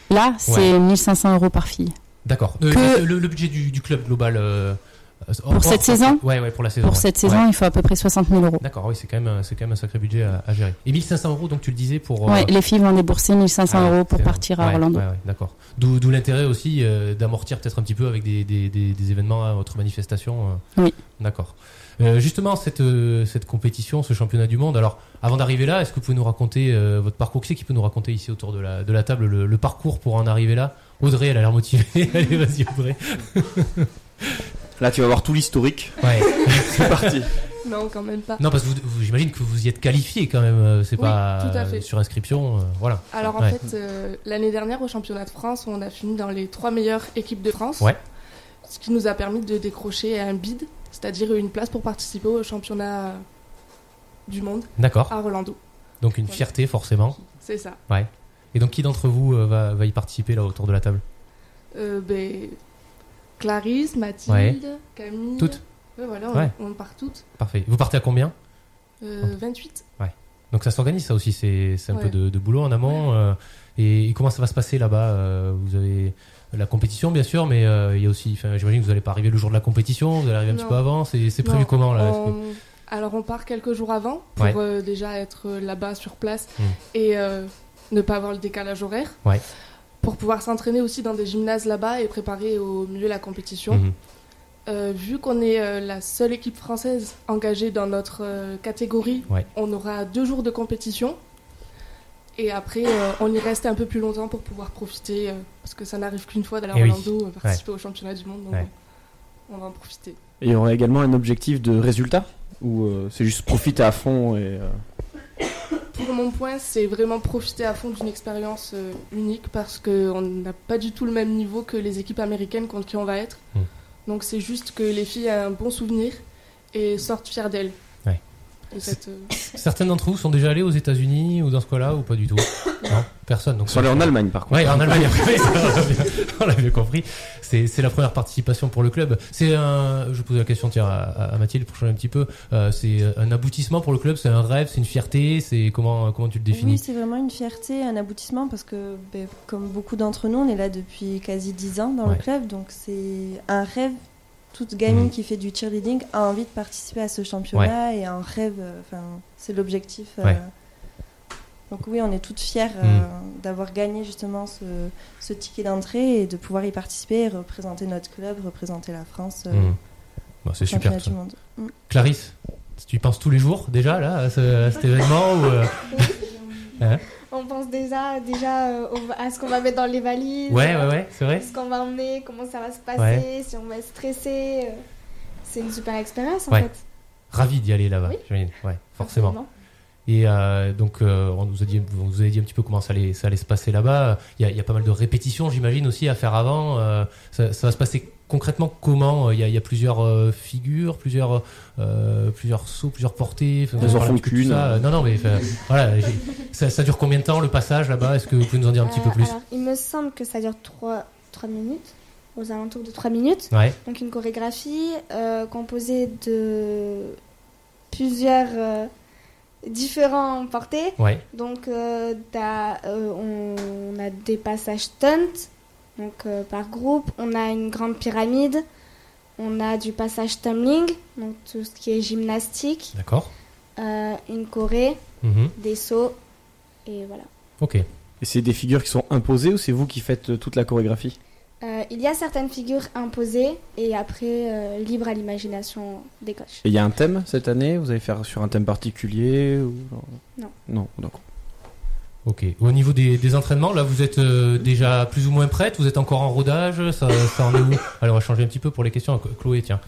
Là, c'est 1500 euros par fille. D'accord. Euh, Que- le, le budget du, du club global. euh, euh, Pour cette saison Ouais, ouais, pour la saison. Pour ouais. cette saison, il faut à peu près 60 000 euros. D'accord, oui, c'est quand, même quand même un sacré budget à, à gérer. Et 1500 euros, donc tu le disais, pour. euh, les filles vont débourser 1500 ah, euros pour partir à Orlando. D'accord. D'où d'où l'intérêt aussi euh, d'amortir peut-être un petit peu avec des, des, des, des événements à votre manifestation. euh. Oui. D'accord. Euh, justement, cette, euh, cette compétition, ce championnat du monde, alors avant d'arriver là, est-ce que vous pouvez nous raconter euh, votre parcours? Qui c'est qui peut nous raconter ici autour de la, de la table le, le parcours pour en arriver là? Audrey, elle a l'air motivée. Allez, vas-y, Audrey. Là, tu vas voir tout l'historique. Ouais. C'est parti. Non, quand même pas. Non, parce que vous, vous- j'imagine que vous y êtes qualifié quand même. euh, C'est Oui, pas tout à fait. euh, sur inscription. euh, voilà. Alors en Ouais. fait, euh, l'année dernière au championnat de France, on a fini dans les trois meilleures équipes de France. Ouais. Ce qui nous a permis de décrocher un bid, c'est-à-dire une place pour participer au championnat du monde D'accord. à Orlando. Donc une fierté forcément. C'est ça. Ouais. Et donc qui d'entre vous euh, va, va y participer là autour de la table Euh, ben, Clarisse, Mathilde, Ouais. Camille. Toutes Ouais, voilà, on, Ouais. on part toutes. Parfait. Vous partez à combien Euh, 28. Ouais. Donc ça s'organise ça aussi, c'est c'est un peu de, de boulot en amont. euh, et, comment ça va se passer là-bas euh, Vous avez la compétition bien sûr, mais euh, il y a aussi, j'imagine que vous n'allez pas arriver le jour de la compétition, vous allez arriver un petit peu avant. C'est prévu comment là on- Alors on part quelques jours avant pour Ouais. euh, déjà être là-bas sur place Hmm. et euh, ne pas avoir le décalage horaire. Ouais. Pour pouvoir s'entraîner aussi dans des gymnases là-bas et préparer au mieux la compétition. Euh, vu qu'on est la seule équipe française engagée dans notre catégorie, Ouais. on aura deux jours de compétition. Et après, euh, on y reste un peu plus longtemps pour pouvoir profiter, euh, parce que ça n'arrive qu'une fois d'aller à Eh oui. Orlando, participer au championnat du monde, donc Ouais. on va en profiter. Et il y aurait également un objectif de résultat Ou euh, c'est juste profiter à fond et. euh, Pour mon point, c'est vraiment profiter à fond d'une expérience euh, unique parce qu'on n'a pas du tout le même niveau que les équipes américaines contre qui on va être. Mm. Donc c'est juste que les filles aient un bon souvenir et sortent fières d'elles. Euh, Certaines d'entre vous sont déjà allés aux États-Unis ou dans ce cas-là ou pas du tout? Non, personne. Donc Ils sont allés en Allemagne par contre. Ouais, en Allemagne après, on l'a bien- on l'a bien compris. C'est c'est la première participation pour le club. C'est un, je pose la question tiens à, à Mathilde pour changer un petit peu. Euh, c'est un aboutissement pour le club, c'est un rêve, c'est une fierté, c'est comment comment tu le définis? Oui, c'est vraiment une fierté, un aboutissement parce que, ben, comme beaucoup d'entre nous, on est là depuis quasi 10 ans dans Ouais. le club, donc c'est un rêve. Toute gamine Mhm. qui fait du cheerleading a envie de participer à ce championnat et un rêve, euh, enfin, c'est l'objectif. euh. Ouais. Donc oui, on est toutes fières euh, Mhm. d'avoir gagné justement ce, ce ticket d'entrée et de pouvoir y participer et représenter notre club, représenter la France euh, Mhm. Bon, c'est super. tout monde. Clarisse, tu y penses tous les jours déjà là à, ce- à cet événement ou euh, hein On pense déjà, déjà euh, à ce qu'on va mettre dans les valises. Ouais, euh, ouais, ouais, c'est vrai. Ce qu'on va emmener, comment ça va se passer, Ouais. si on va être stressé. euh, C'est une super expérience en Ouais. fait. Ravi d'y aller là-bas, Oui. Ouais, forcément. Absolument. Et euh, donc, euh, on nous a dit, on vous avez dit un petit peu comment ça allait, ça allait se passer là-bas. Il y, a, il y a pas mal de répétitions, j'imagine aussi à faire avant. Euh, ça, ça va se passer concrètement comment Il y a, il y a plusieurs euh, figures, plusieurs, euh, plusieurs sauts, plusieurs portées. Enfin, Ils on en parle un font petit peu de qu'une. ça. Euh, Non, non, mais voilà. Ça, ça dure combien de temps le passage là-bas? Est-ce que vous pouvez nous en dire un petit peu Euh, plus? Alors, il me semble que ça dure 3, minutes, aux alentours de 3 minutes. Ouais. Donc une chorégraphie euh, composée de plusieurs euh, différents portées. Ouais. Donc euh, euh, on, on a des passages stunt, donc euh, par groupe. On a une grande pyramide. On a du passage tumbling, donc tout ce qui est gymnastique. D'accord. euh, une choré, Mhm. des sauts, et voilà. Ok. Et c'est des figures qui sont imposées ou c'est vous qui faites euh, toute la chorégraphie? Euh, il y a certaines figures imposées et après euh, libre à l'imagination des coachs. Et il y a un thème cette année? Vous allez faire sur un thème particulier ou... Non. Non, d'accord. Ok. Au niveau des, des entraînements, là, vous êtes euh, déjà plus ou moins prête Vous êtes encore en rodage? Ça, ça en est où? Allez, on va changer un petit peu pour les questions. Chloé, tiens.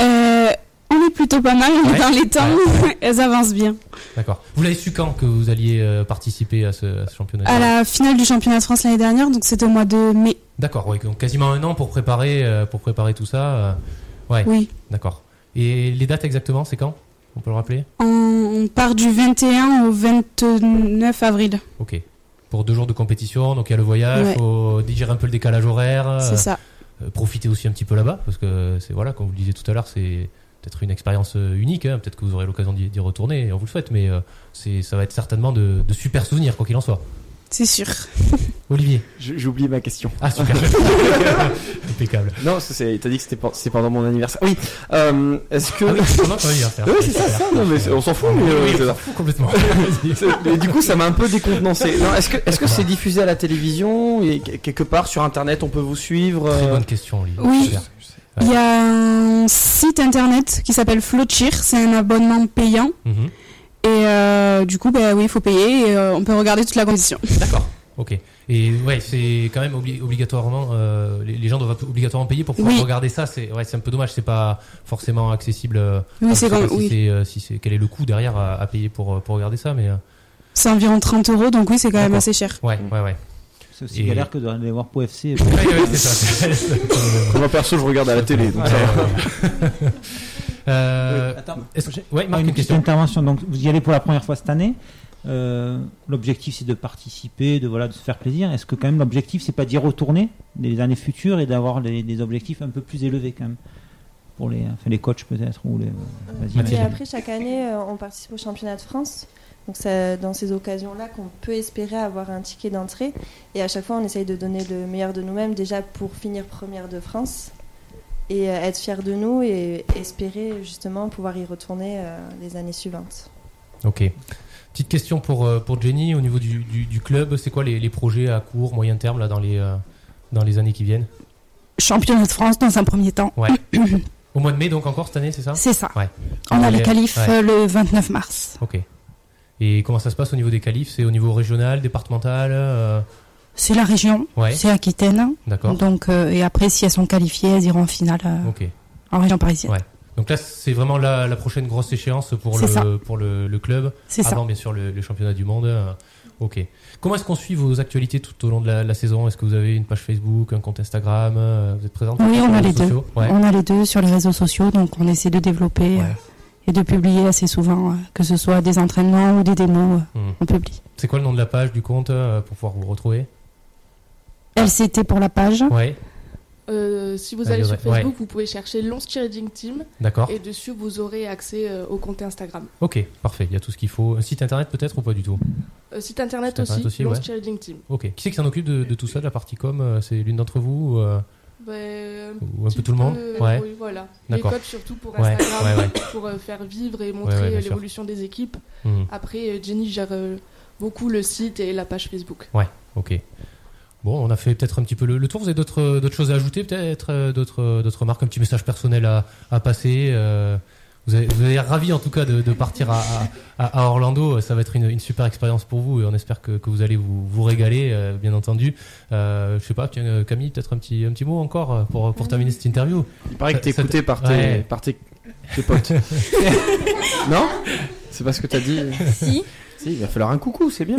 Euh, on est plutôt pas mal, Ouais. dans les temps, Ouais, elles avancent bien. D'accord. Vous l'avez su quand que vous alliez euh, participer à ce, à ce championnat? À la finale du championnat de France l'année dernière, donc c'était au mois de mai. D'accord, ouais, donc quasiment un an pour préparer, euh, pour préparer tout ça. ouais. Oui. D'accord. Et les dates exactement, c'est quand? On peut le rappeler On, part du 21 au 29 avril. Ok. Pour deux jours de compétition, donc il y a le voyage, Ouais. faut digérer un peu le décalage horaire. C'est euh, ça. euh, profiter aussi un petit peu là-bas, parce que c'est voilà, comme vous le disiez tout à l'heure, c'est peut-être une expérience euh, unique. hein, Peut-être que vous aurez l'occasion d'y retourner, et on vous le souhaite, mais euh, c'est ça va être certainement de, de super souvenirs, quoi qu'il en soit. C'est sûr. Olivier. J'ai oublié ma question. Ah super. Impeccable. Non, c'est- c'est- t'as dit que c'était pen- c'est pendant mon anniversaire. Oui. Euh, Est-ce que Ah oui, pendant ton anniversaire. Oui, c'est ça, ça. Non, mais c'est- on s'en fout. Mais, euh, Oui, c'est on s'en fout complètement. C'est- mais du coup, ça m'a un peu décontenancé. Non, est-ce que est-ce que c'est diffusé à la télévision et que- quelque part sur internet on peut vous suivre Très euh, bonne question, Olivier. Oui. Il y a un site internet qui s'appelle Flochir, c'est un abonnement payant. Mhm. Et euh, du coup, bah, oui, il faut payer et euh, on peut regarder toute la compétition. D'accord. Ok. Et ouais, c'est quand même obli- obligatoirement. euh, les, les gens doivent obligatoirement payer pour pouvoir Oui. regarder ça. C'est ouais, c'est un peu dommage. C'est pas forcément accessible. euh, Oui, c'est si oui. c'est, euh, si c'est quel est le coût derrière à, à payer pour pour regarder ça, mais euh, C'est environ 30 euros, donc oui, c'est quand même assez cher. ouais, ouais, ouais. C'est aussi Et- galère que d'aller voir Pau FC. Ouais, ouais, c'est ça. c'est- Moi perso, je regarde à la télé. Donc ça va. Euh, Attends, est-ce que- j'ai- ouais, Ah, Marc, une question. intervention. Donc, vous y allez pour la première fois cette année. Euh, l'objectif, c'est de participer, de voilà, de se faire plaisir. Est-ce que quand même l'objectif, c'est pas d'y retourner les années futures et d'avoir des, des objectifs un peu plus élevés quand même pour les, enfin, les coachs peut-être ou les. vas-y, Et Mathilde. après, chaque année, euh, on participe au championnat de France. Donc, c'est dans ces occasions-là qu'on peut espérer avoir un ticket d'entrée. Et à chaque fois, on essaye de donner le meilleur de nous-mêmes, déjà pour finir première de France et euh, être fier de nous et espérer justement pouvoir y retourner euh, les années suivantes. Ok. Petite question pour euh, pour Jenny au niveau du, du, du club. C'est quoi les, les projets à court, moyen terme là dans les dans les années qui viennent? Championnat de France dans un premier temps. Ouais. Au mois de mai donc encore cette année, c'est ça? C'est ça. Ouais. On a Ouais. les qualifs Ouais. euh, le 29 mars. Ok. Et comment ça se passe au niveau des qualifs? C'est au niveau régional, départemental euh, C'est la région, Ouais. c'est Aquitaine. D'accord. Donc, euh, et après, si elles sont qualifiées, elles iront en finale euh, en région parisienne. Ouais. Donc là, c'est vraiment la, la prochaine grosse échéance pour ça. le pour le, le club. C'est ça. Avant bien sûr le, le championnat du monde. Euh, Ok. Comment est-ce qu'on suit vos actualités tout au long de la, la saison? Est-ce que vous avez une page Facebook, un compte Instagram Vous êtes présente Oui, sur on a réseaux les deux. Ouais. On a les deux sur les réseaux sociaux, donc on essaie de développer et de publier assez souvent, euh, que ce soit des entraînements ou des démos, Hmm. on publie. C'est quoi le nom de la page du compte euh, pour pouvoir vous retrouver LCT pour la page. Ouais. Euh, si vous Allez, sur ouais. Facebook, vous pouvez chercher Lons Cheerleading Team. D'accord. Et dessus, vous aurez accès euh, au compte Instagram. Ok, parfait. Il y a tout ce qu'il faut. Un site internet peut-être ou pas du tout Euh, site internet Site internet aussi, aussi, Lons ouais. Cheerleading Team. Ok. Qui c'est qui s'en occupe de, de tout ça, de la partie com C'est l'une d'entre vous ou, Ben, Ou un peu tout le monde Ouais. Oui, voilà. Les coachs surtout pour Instagram, ouais, ouais. pour euh, faire vivre et montrer euh, l'évolution des équipes. Mhm. Après, euh, Jenny gère beaucoup le site et la page Facebook. Ouais, ok. Bon, on a fait peut-être un petit peu le, le tour. Vous avez d'autres d'autres choses à ajouter, peut-être d'autres d'autres remarques, un petit message personnel à, à passer. euh, vous avez, vous ravi en tout cas de, de partir à, à, à Orlando. Ça va être une, une super expérience pour vous et on espère que, que vous allez vous, vous régaler, euh, bien entendu. Euh, je sais pas, tiens, euh, Camille, peut-être un petit un petit mot encore euh, pour pour terminer cette interview. Il paraît que Ça- t'es ça- écouté par tes, Ouais. par tes, tes potes. non? C'est pas ce que t'as dit Si. Si, il va falloir un coucou, c'est bien.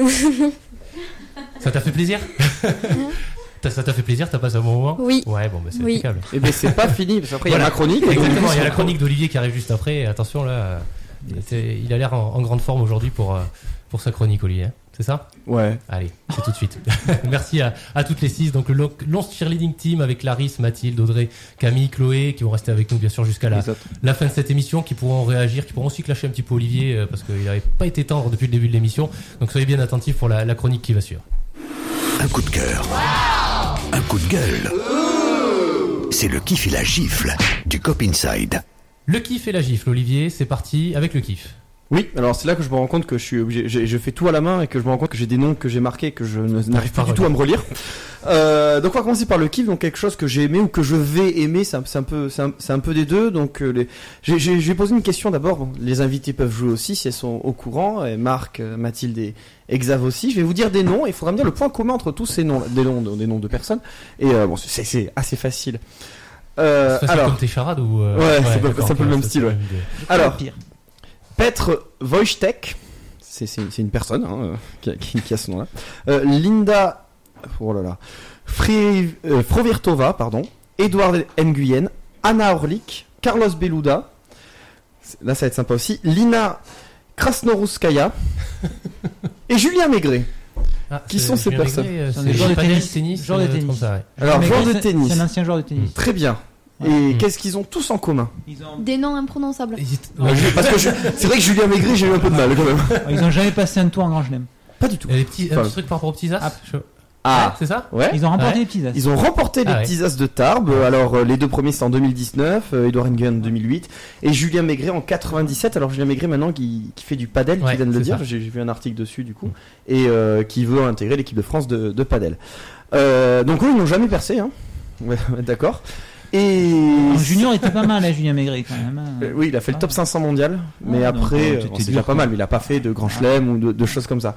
Ça t'a fait plaisir? Ça t'a fait plaisir T'as passé un bon moment Oui. Ouais, bon, bah, c'est Oui. impeccable. Et ben c'est pas fini, parce qu'après il y a ma chronique. Exactement, il y a la chronique d'Olivier qui arrive juste après. Attention là, c'est- il a l'air en, en grande forme aujourd'hui pour, euh, pour sa chronique, Olivier. hein. C'est ça? Ouais. Allez, c'est tout de suite. Merci à, à toutes les six. Donc le Long- Lons Cheerleading Team avec Clarisse, Mathilde, Audrey, Camille, Chloé qui vont rester avec nous bien sûr jusqu'à la, la fin de cette émission, qui pourront réagir, qui pourront aussi clasher un petit peu Olivier euh, parce qu'il n'avait pas été tendre depuis le début de l'émission. Donc soyez bien attentifs pour la, la chronique qui va suivre. Un coup de cœur. Un coup de gueule. C'est le kiff et la gifle du Cop Inside. Le kiff et la gifle, Olivier, c'est parti avec le kiff. Oui, alors c'est là que je me rends compte que je suis obligé, je, je fais tout à la main et que je me rends compte que j'ai des noms que j'ai marqués et que je n'arrive pas pas du tout à me relire. Euh, donc on va commencer par le kiff, donc quelque chose que j'ai aimé ou que je vais aimer, c'est un, peu, c'est un, peu des deux. Donc euh, les, j'ai, j'ai, je vais poser une question d'abord. Bon, les invités peuvent jouer aussi si elles sont au courant. Et Marc, euh, Mathilde et, et Xav aussi. Je vais vous dire des noms et il faudra me dire le point commun entre tous ces noms, des noms, de- des noms de personnes. Et euh, bon, c'est, c'est assez facile. Euh, facile alors, comme tes charades ou. euh, Ouais, c'est un peu le même style, ouais. alors. Petr Wojtek, c'est une personne hein, qui, a, qui- qui a ce nom-là. Linda, oh là là, Fri- Frovirtova, pardon, Edouard Nguyen, Anna Orlik, Carlos Beluda, là ça va être sympa aussi, Lina Krasnorouskaya et Julien Maigret. Ah, Qui sont ces personnes euh, C'est des joueurs de padel, tennis. de euh, tennis. comme ça, ouais. Alors, joueur de tennis. C'est un ancien joueur de tennis. Très bien. Et Mm. qu'est-ce qu'ils ont tous en commun? Ils ont, Des noms imprononçables. Ils- Euh, je- Parce que je- c'est vrai que Julien Maigret, j'ai eu un peu de mal quand même. ils ont jamais passé un tour en Grand Chelem. Pas du tout. Un petit truc par rapport aux petits as. Ah. Ah, Ouais, c'est ça ouais. Ils ont remporté Ouais. les petits as. Ils ont remporté les Ah ouais. petits as de Tarbes. Alors euh, les deux premiers c'est en 2019, euh, Edouard Nguyen en 2008 et Julien Maigret en 97. Alors Julien Maigret maintenant qui, qui fait du padel, qui vient de le dire. J'ai vu un article dessus du coup et euh, qui veut intégrer l'équipe de France de, de padel. Euh, donc eux ils n'ont jamais percé, hein. Ouais, D'accord. Et En junior, il était pas mal, hein, Julien Maigret, quand même. hein. Euh, oui, il a fait le top 500 mondial, mais Ah, après, euh, c'était c'est déjà pas mal, mais il a pas fait de grand chelem ou de, de choses comme ça.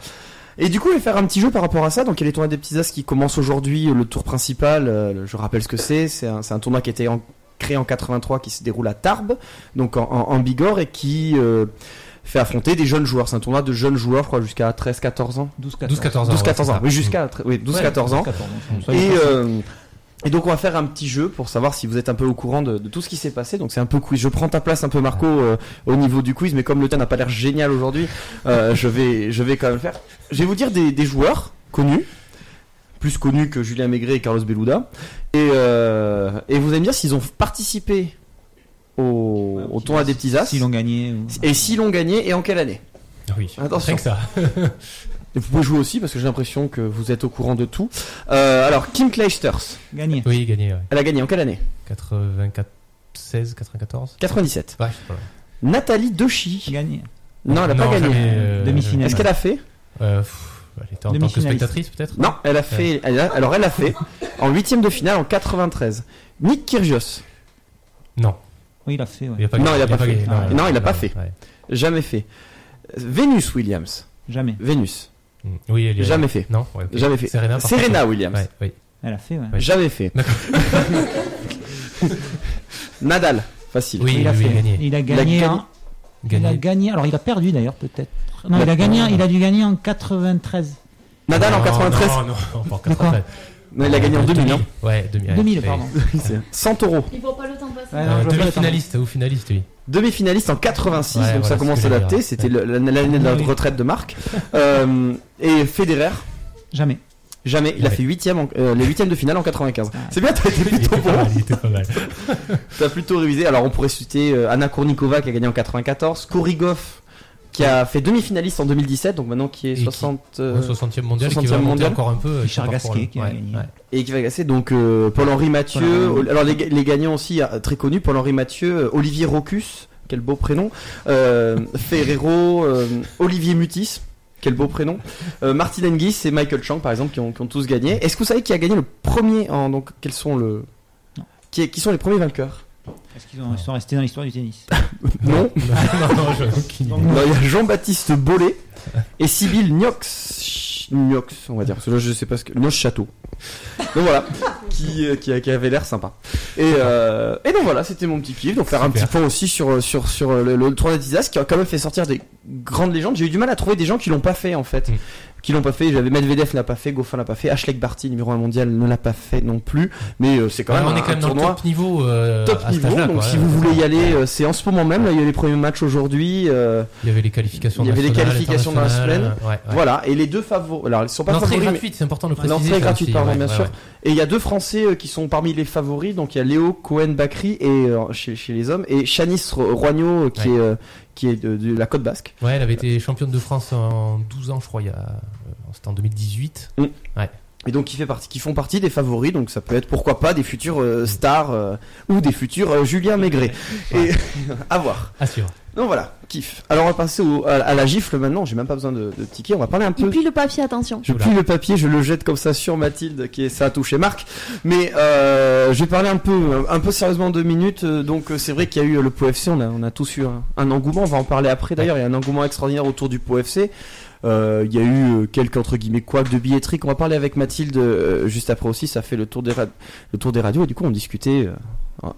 Et du coup, je vais faire un petit jeu par rapport à ça. Donc, il y a les tournois des petits as qui commence aujourd'hui, le tour principal. euh, je rappelle ce que c'est. C'est un, tournoi qui a été en- créé en 83, qui se déroule à Tarbes, donc en, en, en Bigorre, et qui euh, fait affronter des jeunes joueurs. C'est un tournoi de jeunes joueurs, je crois, jusqu'à 13-14 ans. 12-14 12-14 ans. 12-14 ouais, c'est ans, ça. oui, jusqu'à oui, 12-14 ans. 14 ans. Et, euh, et donc on va faire un petit jeu pour savoir si vous êtes un peu au courant de, de tout ce qui s'est passé. Donc c'est un peu quiz. Je prends ta place un peu Marco euh, au niveau du quiz, mais comme le thème n'a pas l'air génial aujourd'hui, euh, je vais je vais quand même le faire. Je vais vous dire des, des joueurs connus, plus connus que Julien Maigret et Carlos Beluda, et euh, et vous allez me dire s'ils ont participé au, au tournoi des petits as S'ils l'ont gagné. ou- et s'ils l'ont gagné et en quelle année. Ah Oui. Attention. Rien que ça. Et vous pouvez jouer aussi parce que j'ai l'impression que vous êtes au courant de tout. Euh, alors Kim Clijsters, Gagné. Oui, gagné, ouais. elle a gagné en quelle année? 84, 16, 94. 97. Ouais. Nathalie Dechy. Gagné. Non, elle a pas gagné. euh, Demi-finale. Est-ce qu'elle a fait? Euh, pff, elle était en tant que spectatrice peut-être? Non, elle a fait. elle a- alors elle a fait en huitième de finale en 93. Nick Kyrgios, Non. Oui, il a fait. ouais. Il a pas Non, gagné, il a pas fait. non, il a pas fait. jamais fait. Venus Williams, Jamais. Venus, Mm. Oui, elle jamais fait. Non, ouais. Jamais fait. Serena, Serena contre, Williams, Ouais, oui. Elle a fait, ouais. Ouais. jamais fait. Nadal, facile. Oui, il a oui, fait. gagné. Il a Il a gagné. Il a Gagné. Alors, il a perdu d'ailleurs, peut-être. Non, il a gagné. Il a dû gagner en 93. Nadal en Non, 93. Non, non, non, pas en quoi 93. Non, il a gagné en 2000. hein. Ouais, 2000. ouais. 2000, Et- pardon. 100 euros. Il voit pas le temps passer. Ouais, Euh, non, le Demi-finaliste ou finaliste, oui. Demi-finaliste en 86, Ouais, donc voilà, ça commence ce à dire. C'était le- l'année de la retraite de Marc. Euh, et Federer, Jamais. jamais. Il a Ouais. fait huitième en- euh, les huitièmes de finale en 95. Ah. C'est bien, t'as été plutôt bon. mal, il était pas mal. T'as plutôt révisé. Alors on pourrait citer euh, Anna Kournikova qui a gagné en 94, Korigov qui a fait demi-finaliste en 2017, donc maintenant qui est Et qui- 60 euh, Au 60e mondial, qui 60e va monter mondial. encore un peu. euh, Richard Gasquet qui a le- gagné. ouais. et qui va gasser donc euh, Paul-Henri Mathieu. Alors les, les gagnants aussi euh, très connus, Paul-Henri Mathieu, euh, Olivier Rocus, quel beau prénom, euh, Ferrero, euh, Olivier Mutis. Quel beau prénom. Euh, Martin Hingis et Michael Chang, par exemple, qui ont, qui ont tous gagné. Est-ce que vous savez qui a gagné le premier en, donc, quels sont le, qui, qui sont les premiers vainqueurs? Est-ce qu'ils ont- ils sont restés dans l'histoire du tennis Non. non, non, idée. Non, il y a Jean-Baptiste Bollet et Sybille Niox. Niox, on va dire, parce que là je sais pas ce que. Niox Château. Donc voilà, qui, euh, qui, qui avait l'air sympa. Et, euh, et donc voilà, c'était mon petit kiff. Donc faire un petit point aussi sur, sur, sur le, le tournoi d'Isas qui a quand même fait sortir des grandes légendes. J'ai eu du mal à trouver des gens qui l'ont pas fait en fait. Mm. Qui l'ont pas fait. J'avais Medvedev l'a pas fait, Goffin l'a pas fait, Ashley Barty, numéro 1 mondial, ne l'a pas fait non plus. Mais euh, c'est quand Ouais, même on un, est quand même le tournoi top niveau. euh, top à niveau. Donc quoi, si ouais. vous voulez y aller, euh, c'est en ce moment même. Là, il y a les premiers matchs aujourd'hui. euh, Il y avait les qualifications Il y avait les qualifications dans la semaine. Ouais. Voilà, et les deux favoris. Alors, ils sont pas L'entrée mais- gratuite, c'est important de le préciser. L'entrée gratuite, pardon, bien sûr. Et il y a deux Français qui sont parmi les favoris. Donc, il y a Léo Cohen-Bakri et chez, chez les hommes et Chanice Ro- Roigno qui est qui est de, de la côte basque. Ouais, elle avait été championne de France en 12 ans, je crois, il y a. euh, C'était en 2018. Et donc, qui fait partie, qui font partie des favoris. Donc, ça peut être pourquoi pas des futurs euh, stars euh, ou des futurs euh, Julien Maigret. Et à voir. Assure. Donc voilà, kiff. Alors, on va passer au- à, à la gifle maintenant. J'ai même pas besoin de, de ticket. On va parler un Il peu. plie le papier, attention. Je Oula. plie le papier, je le jette comme ça sur Mathilde, qui est ça a touché Marc. Mais euh, je vais parler un peu, un peu sérieusement deux minutes. Euh, Donc c'est vrai qu'il y a eu le POFC, on a, on a tous eu un, un engouement. On va en parler après. D'ailleurs, il y a un engouement extraordinaire autour du POFC. Euh, Il y a eu euh, quelques entre guillemets couacs de billetterie qu'on va parler avec Mathilde euh, juste après aussi. Ça fait le tour des le tour des radios et du coup on discutait.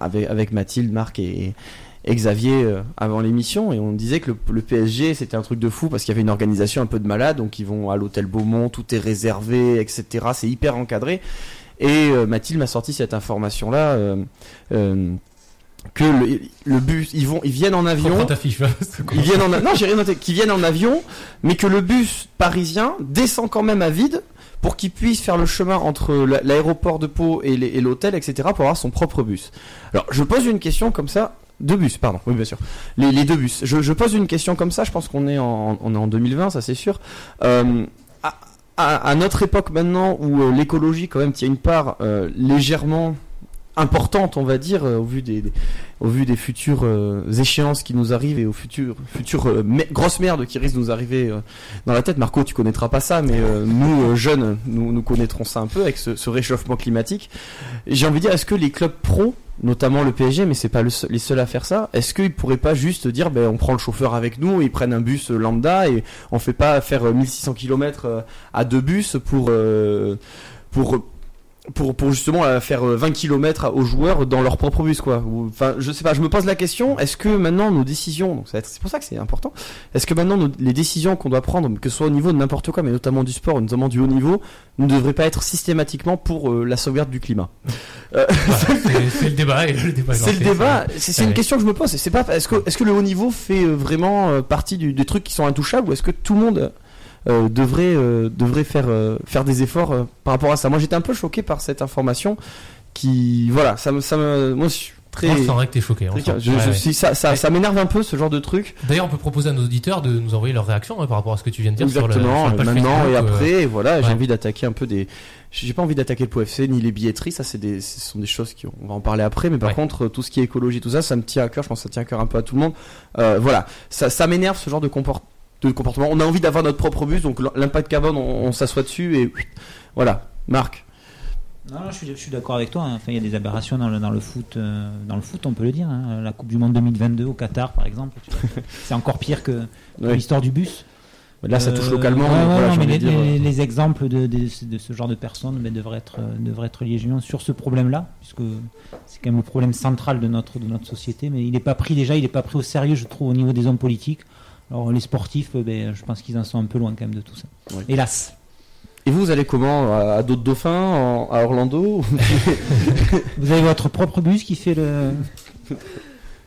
avec, Mathilde, Marc et, Xavier avant l'émission et on disait que le, PSG c'était un truc de fou parce qu'il y avait une organisation un peu de malade donc ils vont à l'hôtel Beaumont tout est réservé etc c'est hyper encadré et Mathilde m'a sorti cette information là que le, le bus ils vont ils viennent en avion. Ta fiche, là. ils viennent en non j'ai rien noté qu'ils viennent en avion mais que le bus parisien descend quand même à vide pour qu'il puisse faire le chemin entre la- l'aéroport de Pau et l'hôtel etc pour avoir son propre bus. Alors je pose une question comme ça deux bus pardon oui bien sûr. Les, les deux bus. Je, je pose une question comme ça je pense qu'on est en on est en 2020 ça c'est sûr. Euh, à, à, à notre époque maintenant où euh, l'écologie quand même tient une part euh, légèrement importante, on va dire, euh, au vu des, au vu des futures euh, échéances qui nous arrivent et aux futures, futures euh, grosses merdes qui risquent de nous arriver dans la tête. Marco, tu connaîtras pas ça, mais nous, jeunes, nous, nous connaîtrons ça un peu avec ce, réchauffement climatique. J'ai envie de dire, est-ce que les clubs pro, notamment le PSG, mais c'est pas le seul- les seuls à faire ça, est-ce qu'ils pourraient pas juste dire, ben, on prend le chauffeur avec nous, ils prennent un bus lambda et on fait pas faire euh, 1600 km à deux bus pour, pour pour, pour justement euh, faire euh, 20 km aux joueurs dans leur propre bus quoi. Enfin, je sais pas, je me pose la question, est-ce que maintenant nos décisions, donc c'est pour ça que c'est important, est-ce que maintenant nos- les décisions qu'on doit prendre, que ce soit au niveau de n'importe quoi, mais notamment du sport, notamment du haut niveau, ne devraient pas être systématiquement pour euh, la sauvegarde du climat? Euh, c'est c'est le débat. le c'est le débat. C'est une question que je me pose. C'est pas est-ce que est-ce que le haut niveau fait euh, vraiment euh, partie du- des trucs qui sont intouchables ou est-ce que tout le monde euh, devrait euh, devrait faire euh, faire des efforts par rapport à ça Moi, j'étais un peu choqué par cette information qui voilà, ça me ça me moi je suis très sent, hein, que t'es choqué. le très- je- Ouais, je ouais. suis- ça ça, ça m'énerve un peu ce genre de truc. D'ailleurs, on peut proposer à nos auditeurs de nous envoyer leur réaction hein, par rapport à ce que tu viens de dire Exactement, sur, la maintenant Facebook, et après, voilà, j'ai envie d'attaquer un peu des. J'ai pas envie d'attaquer le POFC ni les billetteries, ça c'est des, ce sont des choses qui on va en parler après, mais par contre tout ce qui est écologie, tout ça, ça me tient à cœur. Je pense que ça tient à cœur un peu à tout le monde. Voilà, ça, ça m'énerve ce genre de, comport- de comportement. On a envie d'avoir notre propre bus, donc l'impact carbone, on, on s'assoit dessus et voilà. Marc. Non, non, je suis, d'accord avec toi. hein. Enfin, il y a des aberrations dans le, dans le foot. euh, dans le foot, on peut le dire. hein. La Coupe du Monde 2022 au Qatar, par exemple, c'est encore pire que, que Ouais. l'histoire du bus. Là, ça touche localement. ouais, voilà, non, mais les, exemples de, de- de ce genre de personnes ben, devraient être, euh, devraient être légion sur ce problème-là, puisque c'est quand même le problème central de notre, de notre société. Mais il n'est pas pris déjà, il n'est pas pris au sérieux, je trouve, au niveau des hommes politiques. Alors les sportifs, euh, ben, je pense qu'ils en sont un peu loin quand même de tout ça. Hélas. Et vous, vous allez comment À, à d'autres dauphins en- À Orlando Vous avez votre propre bus qui fait le.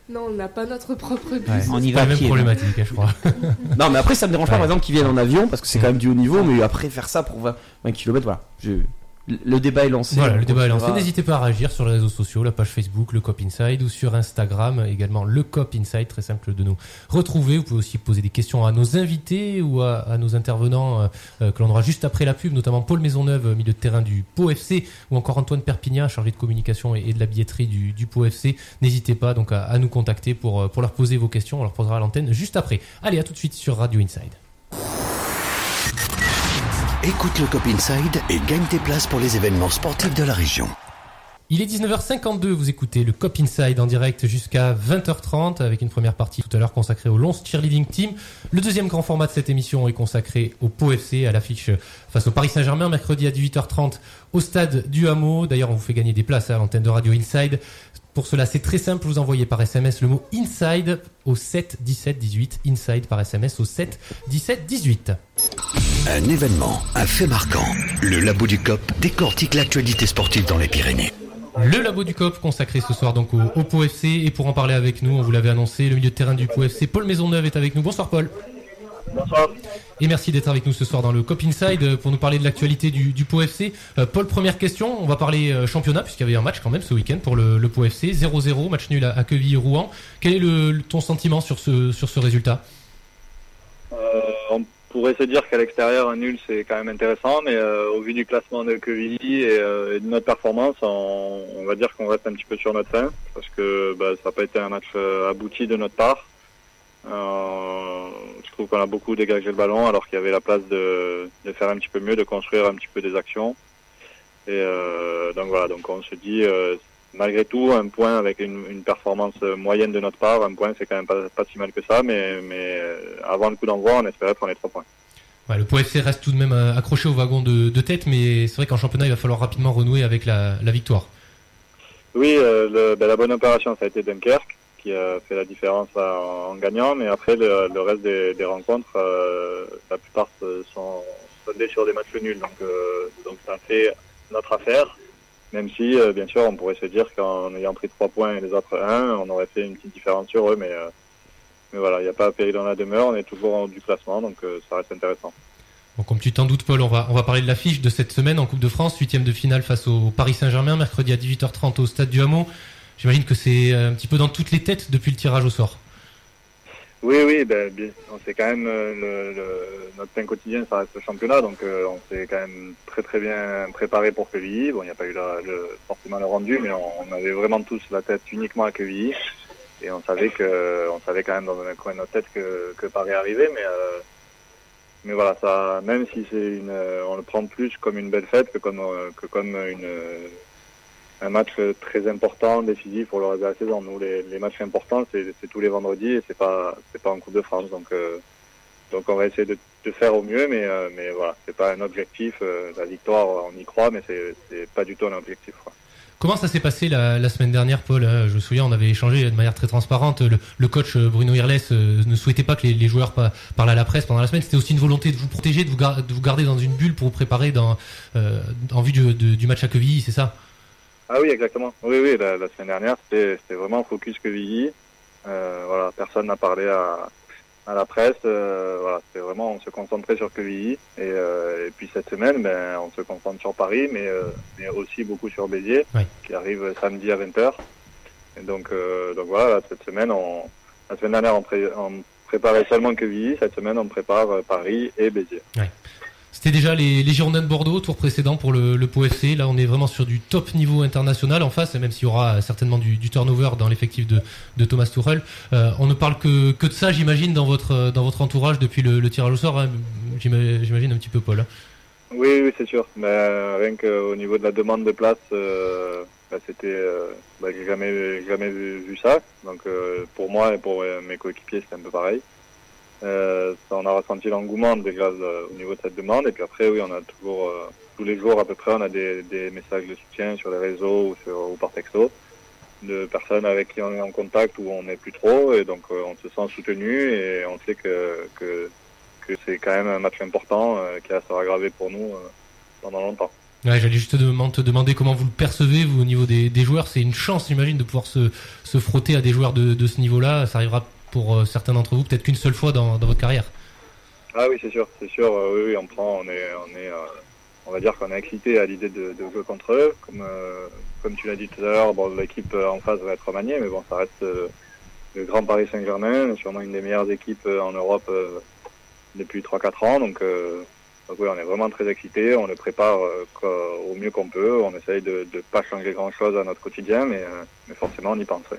Non, on n'a pas notre propre bus. Ouais. On y C'est va pas la même pied, problématique, hein, je crois. Non, mais après, ça me dérange pas, par exemple, qu'ils viennent en avion, parce que c'est quand même du haut niveau, mais après, faire ça pour 20, 20 km, voilà. Je- Le débat est lancé. Voilà, le débat est lancé. N'hésitez pas à réagir sur les réseaux sociaux, la page Facebook, le Cop Inside, ou sur Instagram, également le Cop Inside, très simple de nous retrouver. Vous pouvez aussi poser des questions à nos invités ou à, à nos intervenants euh, euh, que l'on aura juste après la pub, notamment Paul Maisonneuve, euh, milieu de terrain du Pau FC, ou encore Antoine Perpignan, chargé de communication et, et de la billetterie du, du Pau FC. N'hésitez pas donc à, à nous contacter pour, pour leur poser vos questions. On leur posera à l'antenne juste après. Allez, à tout de suite sur Radio Inside. Écoute le Cop Inside et gagne tes places pour les événements sportifs de la région. Il est 19h52, vous écoutez le Cop Inside en direct jusqu'à 20h30 avec une première partie tout à l'heure consacrée au Lons Cheerleading Team. Le deuxième grand format de cette émission est consacré au Pau FC à l'affiche face au Paris Saint-Germain mercredi à 18h30 au stade du Hameau. D'ailleurs, on vous fait gagner des places à l'antenne de Radio Inside. Pour cela, c'est très simple, vous envoyez par SMS le mot Inside au 7 17 18. Inside par SMS au 7 17 18. Un événement, un fait marquant. Le Labo du Cop décortique l'actualité sportive dans les Pyrénées. Le labo du COP consacré ce soir donc au, au Pau FC et pour en parler avec nous, on vous l'avait annoncé, le milieu de terrain du Pau FC, Paul Maisonneuve est avec nous. Bonsoir Paul. Bonsoir. Et merci d'être avec nous ce soir dans le Cop Inside pour nous parler de l'actualité du, du Pau FC. Euh, Paul, première question, on va parler euh, championnat puisqu'il y avait un match quand même ce week-end pour le, le Pau FC, 0-0, match nul à, à Queville-Rouen. Quel est le, ton sentiment sur ce, sur ce résultat? Euh, on pourrait se dire qu'à l'extérieur, un nul, c'est quand même intéressant, mais euh, au vu du classement de Quevilly et, et de notre performance, on, on va dire qu'on reste un petit peu sur notre fin, parce que bah, ça n'a pas été un match abouti de notre part. Euh, je trouve qu'on a beaucoup dégagé le ballon, alors qu'il y avait la place de, de faire un petit peu mieux, de construire un petit peu des actions. Et euh, donc voilà, donc on se dit, euh, malgré tout, un point avec une, une performance moyenne de notre part, un point c'est quand même pas, pas si mal que ça, mais, mais avant le coup d'envoi, on espérait prendre les trois points. Ouais, Le Pau FC reste tout de même accroché au wagon de, de tête, mais c'est vrai qu'en championnat, il va falloir rapidement renouer avec la, la victoire. Oui, le- ben, la bonne opération, ça a été Dunkerque, qui a fait la différence en, gagnant, mais après, le, reste des, rencontres, euh, la plupart sont soldées sur des matchs nuls, donc, euh, donc ça fait notre affaire, même si, euh, bien sûr, on pourrait se dire qu'en ayant pris trois points et les autres un, on aurait fait une petite différence sur eux, mais, voilà, il n'y a pas péril dans la demeure, on est toujours en haut du classement, donc ça reste intéressant. Bon, comme tu t'en doutes, Paul, on va, on va parler de l'affiche de cette semaine en Coupe de France, huitième de finale face au Paris Saint-Germain, mercredi à 18h30 au Stade du Hameau. J'imagine que c'est euh, un petit peu dans toutes les têtes depuis le tirage au sort. Oui, oui, ben, sait quand même euh, notre pain quotidien, ça reste le championnat, donc euh, on s'est quand même très très bien préparé pour Quevilly. Bon, il n'y a pas eu la, le, forcément le rendu, mais on, avait vraiment tous la tête uniquement à Quevilly, et on savait que, on savait quand même dans un coin de notre tête que, que Paris arrivait, mais mais voilà, ça, même si c'est une, on le prend plus comme une belle fête que comme que comme une un match très important, décisif pour le reste de la saison. Nous, les, matchs importants, c'est tous les vendredis et c'est pas pas en Coupe de France. Donc euh, donc on va essayer de, faire au mieux, mais euh, mais voilà, c'est pas un objectif. euh, la victoire, on y croit, mais c'est c'est pas du tout un objectif. Comment ça s'est passé la, semaine dernière, Paul? Euh, Je me souviens, on avait échangé de manière très transparente. Le, coach Bruno Irles ne souhaitait pas que les, joueurs pa- parlent à la presse pendant la semaine. C'était aussi une volonté de vous protéger, de vous, gar- de vous garder dans une bulle pour vous préparer dans, en vue du match à Quevilly, c'est ça? Ah oui, exactement. Oui, oui, la, la semaine dernière, c'était vraiment focus Quevilly. Euh, voilà, personne n'a parlé à, à la presse. Euh, voilà, vraiment, on se concentrait sur Quevilly. Et, euh, et puis cette semaine, ben, on se concentre sur Paris, mais, euh, mais aussi beaucoup sur Béziers, qui arrive samedi à 20h. Et donc, donc voilà, là, cette semaine, on, la semaine dernière, on, pré- on préparait seulement Quevilly. Cette semaine, on prépare Paris et Béziers. C'était déjà les, les Girondins de Bordeaux, tour précédent pour le, le. Là, on est vraiment sur du top niveau international en face, même s'il y aura certainement du, turnover dans l'effectif de, de Thomas Tuchel. Euh, on ne parle que, que de ça, j'imagine, dans votre, dans votre entourage depuis le, tirage au sort. hein. J'ima- J'imagine un petit peu, Paul. hein. Oui, oui, c'est sûr. Mais euh, rien qu'au niveau de la demande de place, euh, bah, c'était, euh, bah, j'ai jamais, jamais vu, vu ça. Donc euh, pour moi et pour euh, mes coéquipiers, c'était un peu pareil. Euh, on a ressenti l'engouement déjà euh, au niveau de cette demande. Et puis après, oui, on a toujours, euh, tous les jours à peu près, on a des, messages de soutien sur les réseaux ou, par texto de personnes avec qui on est en contact ou on n'est plus trop. Et donc on se sent soutenu et on sait que, que, c'est quand même un match important qui restera gravé pour nous pendant longtemps. J'allais juste te demand- te demander comment vous le percevez, vous, au niveau des, des joueurs. C'est une chance, j'imagine, de pouvoir se, se frotter à des joueurs de, de ce niveau-là. Ça arrivera pour euh, certains d'entre vous peut-être qu'une seule fois dans, votre carrière. Ah oui, c'est sûr, c'est sûr. euh, oui, on prend, on est, on est, euh, on va dire qu'on est excité à l'idée de, jouer contre eux. Comme, comme tu l'as dit tout à l'heure, l'équipe en face va être remaniée, mais bon, ça reste le Grand Paris Saint-Germain, sûrement une des meilleures équipes en Europe depuis 3-4 ans. Donc, oui, on est vraiment très excités. On le prépare au mieux qu'on peut. On essaye de ne pas changer grand-chose à notre quotidien, mais, forcément, on y pense. oui.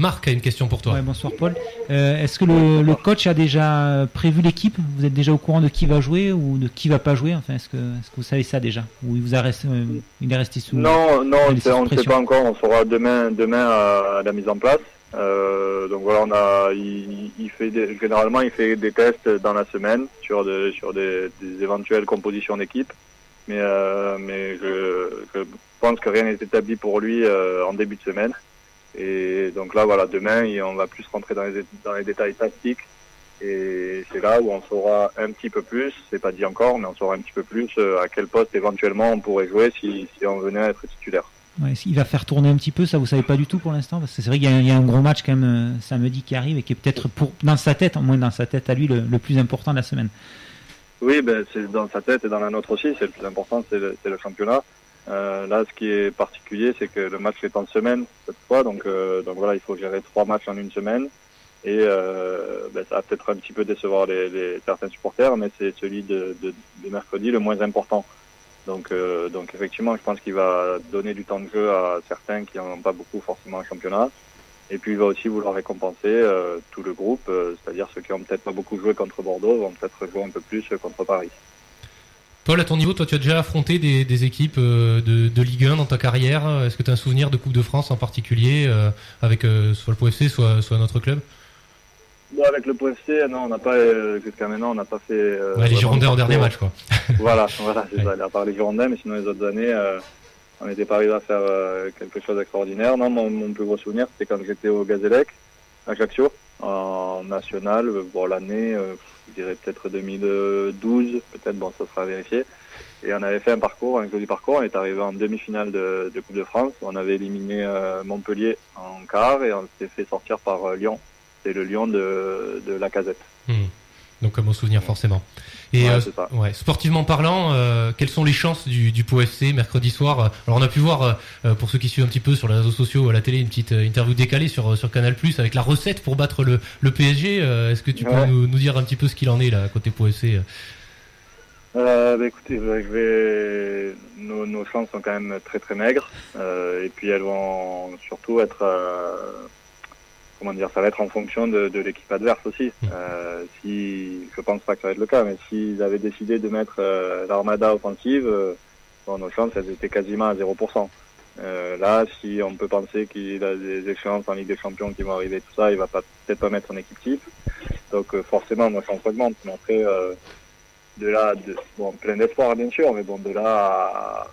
Marc a une question pour toi. Ouais, bonsoir Paul. Euh, Est-ce que le, le coach a déjà prévu l'équipe Vous êtes déjà au courant de qui va jouer ou de qui va pas jouer Enfin, est-ce que, est-ce que vous savez ça déjà Ou il vous a resté, euh, il est resté sous Non, non, on est ne sait, sous on ne sait pression pas encore. On saura demain, demain à, à la mise en place. Euh, donc voilà, on a, il, il fait des, généralement il fait des tests dans la semaine sur de, sur des, des éventuelles compositions d'équipe. Mais euh, mais je, je pense que rien n'est établi pour lui euh, en début de semaine. Et donc là voilà, demain on va plus rentrer dans les, dans les détails tactiques. Et c'est là où on saura un petit peu plus, c'est pas dit encore, mais on saura un petit peu plus euh, à quel poste éventuellement on pourrait jouer si, si on venait à être titulaire. Ouais, il va faire tourner un petit peu, ça vous savez pas du tout pour l'instant Parce que c'est vrai qu'il y, a un- il y a un gros match quand même euh, samedi qui arrive et qui est peut-être pour dans sa tête, au moins dans sa tête à lui, le, le plus important de la semaine. Oui, ben, c'est dans sa tête et dans la nôtre aussi. C'est le plus important, c'est le, c'est le championnat. Euh, là, ce qui est particulier, c'est que le match est en semaine cette fois, donc euh, donc voilà, il faut gérer trois matchs en une semaine. Et euh, ben, ça va peut-être un petit peu décevoir les, les certains supporters, mais c'est celui de, de, mercredi le moins important. Donc euh, donc effectivement, je pense qu'il va donner du temps de jeu à certains qui n'en ont pas beaucoup forcément en championnat. Et puis il va aussi vouloir récompenser euh, tout le groupe, c'est-à-dire ceux qui ont peut-être pas beaucoup joué contre Bordeaux vont peut-être jouer un peu plus contre Paris. Paul, à ton niveau, toi, tu as déjà affronté des, des équipes euh, de, de Ligue 1 dans ta carrière. Est-ce que tu as un souvenir de Coupe de France en particulier, euh, avec euh, soit le POFC, soit, soit notre club? Bon, avec le PFC, non, on n'a pas, euh, jusqu'à maintenant, on n'a pas fait. Ouais, Les Girondins en de dernier match, quoi. voilà, voilà, c'est ça, à part les Girondins, mais sinon les autres années, on n'était pas arrivé à faire quelque chose d'extraordinaire. Non, mon, mon plus gros souvenir, c'était quand j'étais au Gazélec, à Ajaccio, en national. Bon, l'année, je dirais peut-être 2012, peut-être, bon, ça sera vérifié. Et on avait fait un parcours, un joli parcours. On est arrivé en demi-finale de, Coupe de France. On avait éliminé euh, Montpellier en quart et on s'était fait sortir par euh, Lyon. C'est le Lyon de, de la casette. Hmm. Donc un bon souvenir forcément. Et Ouais, euh, ouais, sportivement parlant, euh, quelles sont les chances du, du Pau FC mercredi soir Alors on a pu voir, euh, pour ceux qui suivent un petit peu sur les réseaux sociaux, à la télé, une petite euh, interview décalée sur sur Canal Plus avec la recette pour battre le, le PSG. Euh, Est-ce que tu peux nous, nous dire un petit peu ce qu'il en est là côté Pau FC euh Euh, bah, écoutez, je vais... nos, nos chances sont quand même très très maigres. Euh, et puis elles vont surtout être, euh, comment dire, ça va être en fonction de, de l'équipe adverse aussi. Euh, si, je pense pas que ça va être le cas, mais s'ils avaient décidé de mettre euh, l'armada offensive, euh, bon, nos chances elles étaient quasiment à 0%. Euh, là, si on peut penser qu'il a des échéances en Ligue des Champions qui vont arriver, tout ça, il va pas peut-être pas mettre son équipe type. Donc euh, forcément, nos chances augmentent. Mais après, euh, de là, de, bon, plein d'espoir bien sûr, mais bon, de là à,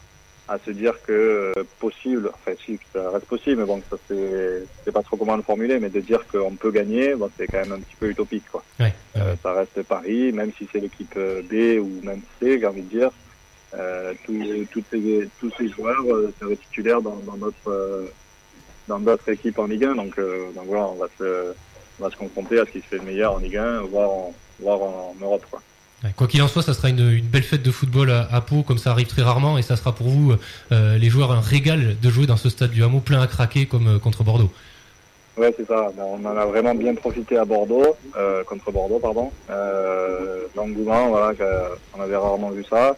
à se dire que euh, possible, enfin si, ça reste possible, mais bon, ça c'est, c'est pas trop comment le formuler, mais de dire qu'on peut gagner, bon, c'est quand même un petit peu utopique, quoi. Ouais, Euh, ça reste Paris, même si c'est l'équipe euh, B ou même C, j'ai envie de dire. Euh, tous, toutes ces, tous ces joueurs euh, seraient titulaires dans, dans notre euh, dans d'autres équipes en Ligue 1, donc, euh, donc voilà, on va se on va se confronter à ce qui se fait de meilleur en Ligue 1, voire en, voire en Europe, quoi. Quoi qu'il en soit, ça sera une, belle fête de football à, à Pau, comme ça arrive très rarement, et ça sera pour vous, euh, les joueurs, un régal de jouer dans ce stade du Hameau plein à craquer comme euh, contre Bordeaux. Ouais, c'est ça. Ben, On en a vraiment bien profité à Bordeaux, euh, contre Bordeaux, pardon. Euh, L'engouement, voilà, on avait rarement vu ça.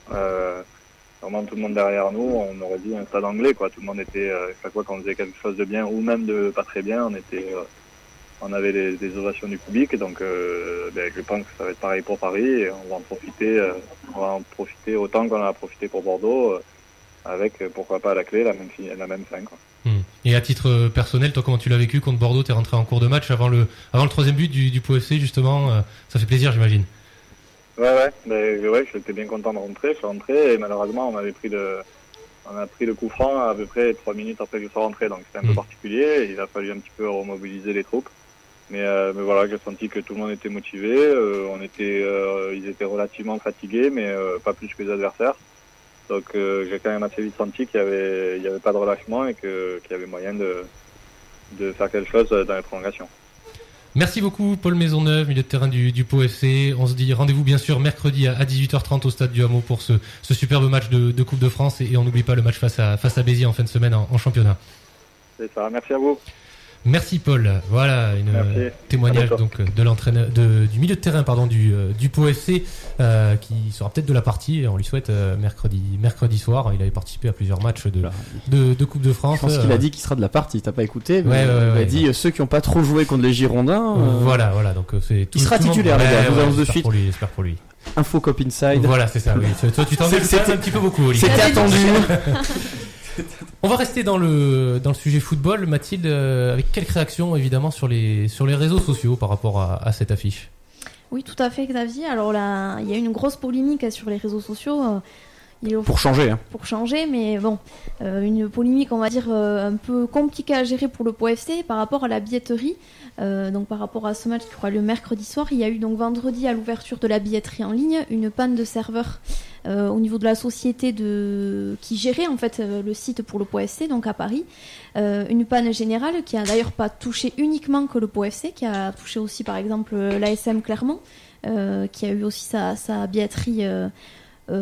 Vraiment tout le monde derrière nous, on aurait dit un stade anglais, quoi. Tout le monde était, chaque fois qu'on faisait quelque chose de bien ou même de pas très bien, on était, on avait des ovations du public. Donc, euh, ben, je pense que ça va être pareil pour Paris et on va en profiter, euh, on va en profiter autant qu'on en a profité pour Bordeaux, euh, avec pourquoi pas à la clé la même, la même fin, quoi. Hmm. Et à titre personnel, toi, comment tu l'as vécu contre Bordeaux? T'es rentré en cours de match avant le, avant le troisième but du, du justement. ça fait plaisir, j'imagine. Ouais, ouais, mais ouais, j'étais bien content de rentrer. Je suis rentré et malheureusement, on avait pris le, on a pris le coup franc à peu près trois minutes après que je sois rentré, donc c'était un peu Mm. particulier. Il a fallu un petit peu remobiliser les troupes. Mais, euh, mais voilà, j'ai senti que tout le monde était motivé. euh, on était, euh, ils étaient relativement fatigués, mais pas plus que les adversaires. Donc j'ai quand même assez vite senti qu'il y avait, il y avait pas de relâchement et que qu'il y avait moyen de, de faire quelque chose dans les prolongations. Merci beaucoup, Paul Maisonneuve, milieu de terrain du, du Pau FC. On se dit rendez-vous, bien sûr, mercredi à, à 18h30 au stade du Hameau pour ce, ce superbe match de, de Coupe de France. Et, et on n'oublie pas le match face à, face à Béziers en fin de semaine en, en championnat. C'est ça. Merci à vous. Merci Paul. Voilà une Merci. euh, témoignage donc euh, de l'entraîneur de, du milieu de terrain pardon du euh, du Pau FC euh, qui sera peut-être de la partie on lui souhaite euh, mercredi mercredi soir. Il avait participé à plusieurs matchs de de, de Coupe de France. Je pense qu'il Euh, a dit qu'il sera de la partie, t'as pas écouté mais Ouais, ouais, Il ouais, a dit euh, ceux qui n'ont pas trop joué contre les Girondins. euh, Voilà voilà donc c'est tout- Il sera tout le monde- titulaire, les Ouais, gars, de j'espère suite. Pour lui, j'espère pour lui. Info Cop Inside. Voilà, c'est ça, oui. Toi, tu t'en un petit peu beaucoup, Olivier. C'était attendu. On va rester dans le, dans le sujet football. Mathilde, euh, avec quelques réactions, évidemment, sur les, sur les réseaux sociaux par rapport à, à cette affiche. Oui, tout à fait, Xavier. Alors là, il y a eu une grosse polémique sur les réseaux sociaux. euh, il est- Pour changer, hein. Pour changer, mais bon, euh, une polémique, on va dire, euh, un peu compliquée à gérer pour le Pau FC par rapport à la billetterie. Euh, donc par rapport à ce match qui aura lieu mercredi soir, il y a eu donc vendredi à l'ouverture de la billetterie en ligne une panne de serveur euh, au niveau de la société qui gérait en fait euh, le site pour le Pau FC, donc à Paris. Euh, une panne générale qui a d'ailleurs pas touché uniquement que le Pau FC, qui a touché aussi par exemple l'ASM Clermont, qui a eu aussi sa, sa billetterie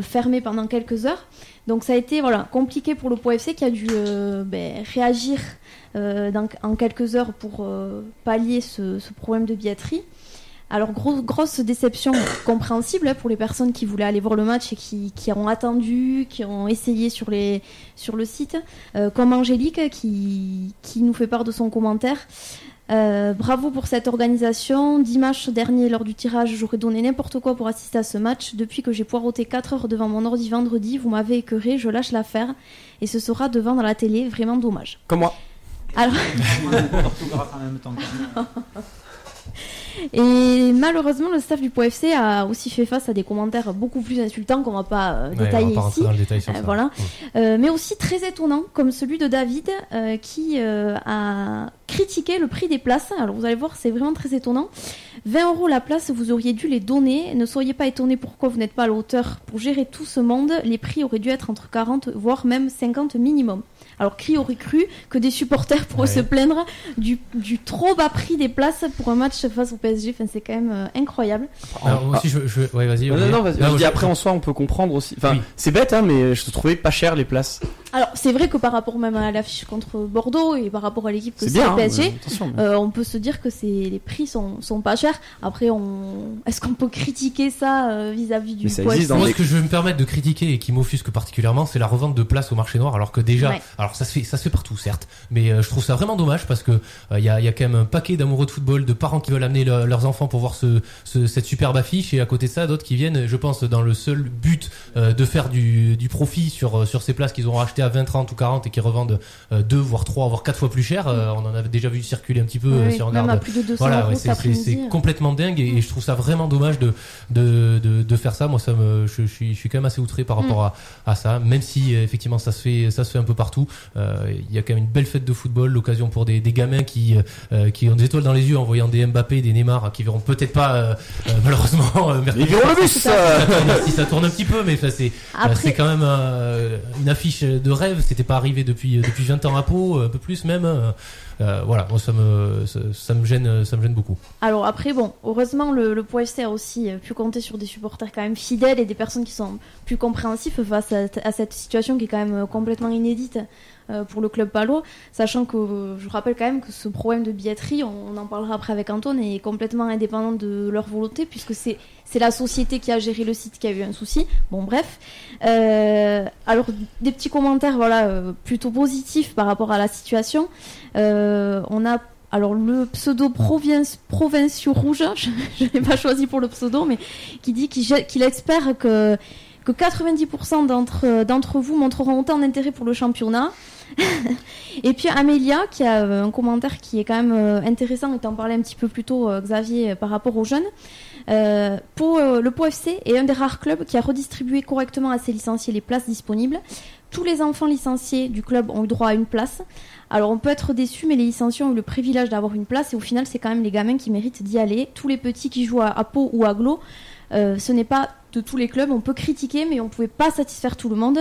fermée pendant quelques heures. Donc ça a été voilà compliqué pour le Pau FC qui a dû ben, réagir en quelques heures pour pallier ce, ce problème de billetterie. Alors grosse, grosse déception compréhensible hein, pour les personnes qui voulaient aller voir le match et qui, qui ont attendu, qui ont essayé sur, les, sur le site, Euh, comme Angélique qui, qui nous fait part de son commentaire. Euh, bravo pour cette organisation. Dimanche dernier, lors du tirage, j'aurais donné n'importe quoi pour assister à ce match. Depuis que j'ai poireauté 4 heures devant mon ordi vendredi, vous m'avez écœuré, je lâche l'affaire. Et ce sera devant dans la télé, vraiment dommage. Comme moi. Alors, Et malheureusement, le staff du POFC a aussi fait face à des commentaires beaucoup plus insultants qu'on va pas euh, Ouais, on va détailler pas ici. dans le détail sur Euh, ça. voilà. Mm. Euh, mais aussi très étonnant, comme celui de David, euh, qui a critiqué le prix des places. Alors vous allez voir, c'est vraiment très étonnant. 20 euros la place, vous auriez dû les donner. Ne soyez pas étonnés pourquoi vous n'êtes pas à la hauteur pour gérer tout ce monde. Les prix auraient dû être entre 40, voire même 50 minimum. Alors qui aurait cru que des supporters pourraient Ouais. se plaindre du, du trop bas prix des places pour un match face au PSG Enfin, c'est quand même euh, incroyable. Alors, moi aussi, je, je... Ouais, vas-y. Non, Olivier. non, vas-y. Ah, je dis je- après en soi, on peut comprendre aussi. Enfin, Oui. c'est bête, hein, mais je te trouvais pas cher les places. Alors c'est vrai que par rapport même à l'affiche contre Bordeaux et par rapport à l'équipe que C'est c'est bien, le hein, PSG, mais- euh, on peut se dire que c'est les prix sont, sont pas chers. Après, on est-ce qu'on peut critiquer ça euh, vis-à-vis du Mais ça existe dans Moi, les- ce que je veux me permettre de critiquer et qui m'offusque particulièrement, c'est la revente de places au marché noir, alors que déjà, Ouais. alors ça se fait, ça se fait partout, certes, mais euh, je trouve ça vraiment dommage parce que il y, a, y a quand même un paquet d'amoureux de football, de parents qui veulent amener le- leurs enfants pour voir ce, ce- cette superbe affiche, et à côté de ça, d'autres qui viennent, je pense, dans le seul but euh, de faire du, du profit sur sur ces places qu'ils ont rachetées à 20, 30 ou 40 et qui revendent euh, deux, voire trois, voire quatre fois plus cher. Euh, on en avait déjà vu circuler un petit peu Oui, euh, si on regarde. à plus de 200 voilà, ouais, c'est- complètement dingue et, et je trouve ça vraiment dommage de de, de, de faire ça. Moi, ça me, je, je suis, je suis quand même assez outré par rapport à, à ça, même si euh, effectivement ça se fait, ça se fait un peu partout. Euh, Il y a quand même une belle fête de football, l'occasion pour des, des gamins qui euh, qui ont des étoiles dans les yeux en voyant des Mbappé, des Neymar, qui verront peut-être pas euh, euh, malheureusement. euh, Ils verront le bus, si ça. si ça tourne un petit peu, mais enfin, c'est Après- c'est quand même euh, une affiche de rêve. C'était pas arrivé depuis depuis 20 ans à Pau, un peu plus même. Euh, voilà, moi ça me ça, me gêne, ça me gêne beaucoup. Alors après, bon, heureusement, le, le POFC a aussi euh, pu compter sur des supporters quand même fidèles et des personnes qui sont plus compréhensifs face à, à cette situation qui est quand même euh, complètement inédite pour le club palo, sachant que euh, je rappelle quand même que ce problème de billetterie, on, en parlera après avec Antoine, est complètement indépendant de leur volonté puisque c'est c'est la société qui a géré le site qui a eu un souci. Bon, bref. Euh, alors, des petits commentaires, voilà, euh, plutôt positifs par rapport à la situation. Euh, on a alors le pseudo Province, Provinciaux Rouge, je je l'ai pas choisi pour le pseudo, mais qui dit qu'il espère que, que 90% d'entre d'entre vous montreront autant d'intérêt pour le championnat. Et puis Amélia qui a euh, un commentaire qui est quand même euh, intéressant, et t'en parlais un petit peu plus tôt, euh, Xavier, par rapport aux jeunes. Pour, le POFC est un des rares clubs qui a redistribué correctement à ses licenciés les places disponibles. Tous les enfants licenciés du club ont eu droit à une place. Alors on peut être déçu, mais les licenciés ont eu le privilège d'avoir une place et au final c'est quand même les gamins qui méritent d'y aller. Tous les petits qui jouent à, à Pau ou à Glo, euh, ce n'est pas de tous les clubs. On peut critiquer, mais on pouvait pas satisfaire tout le monde.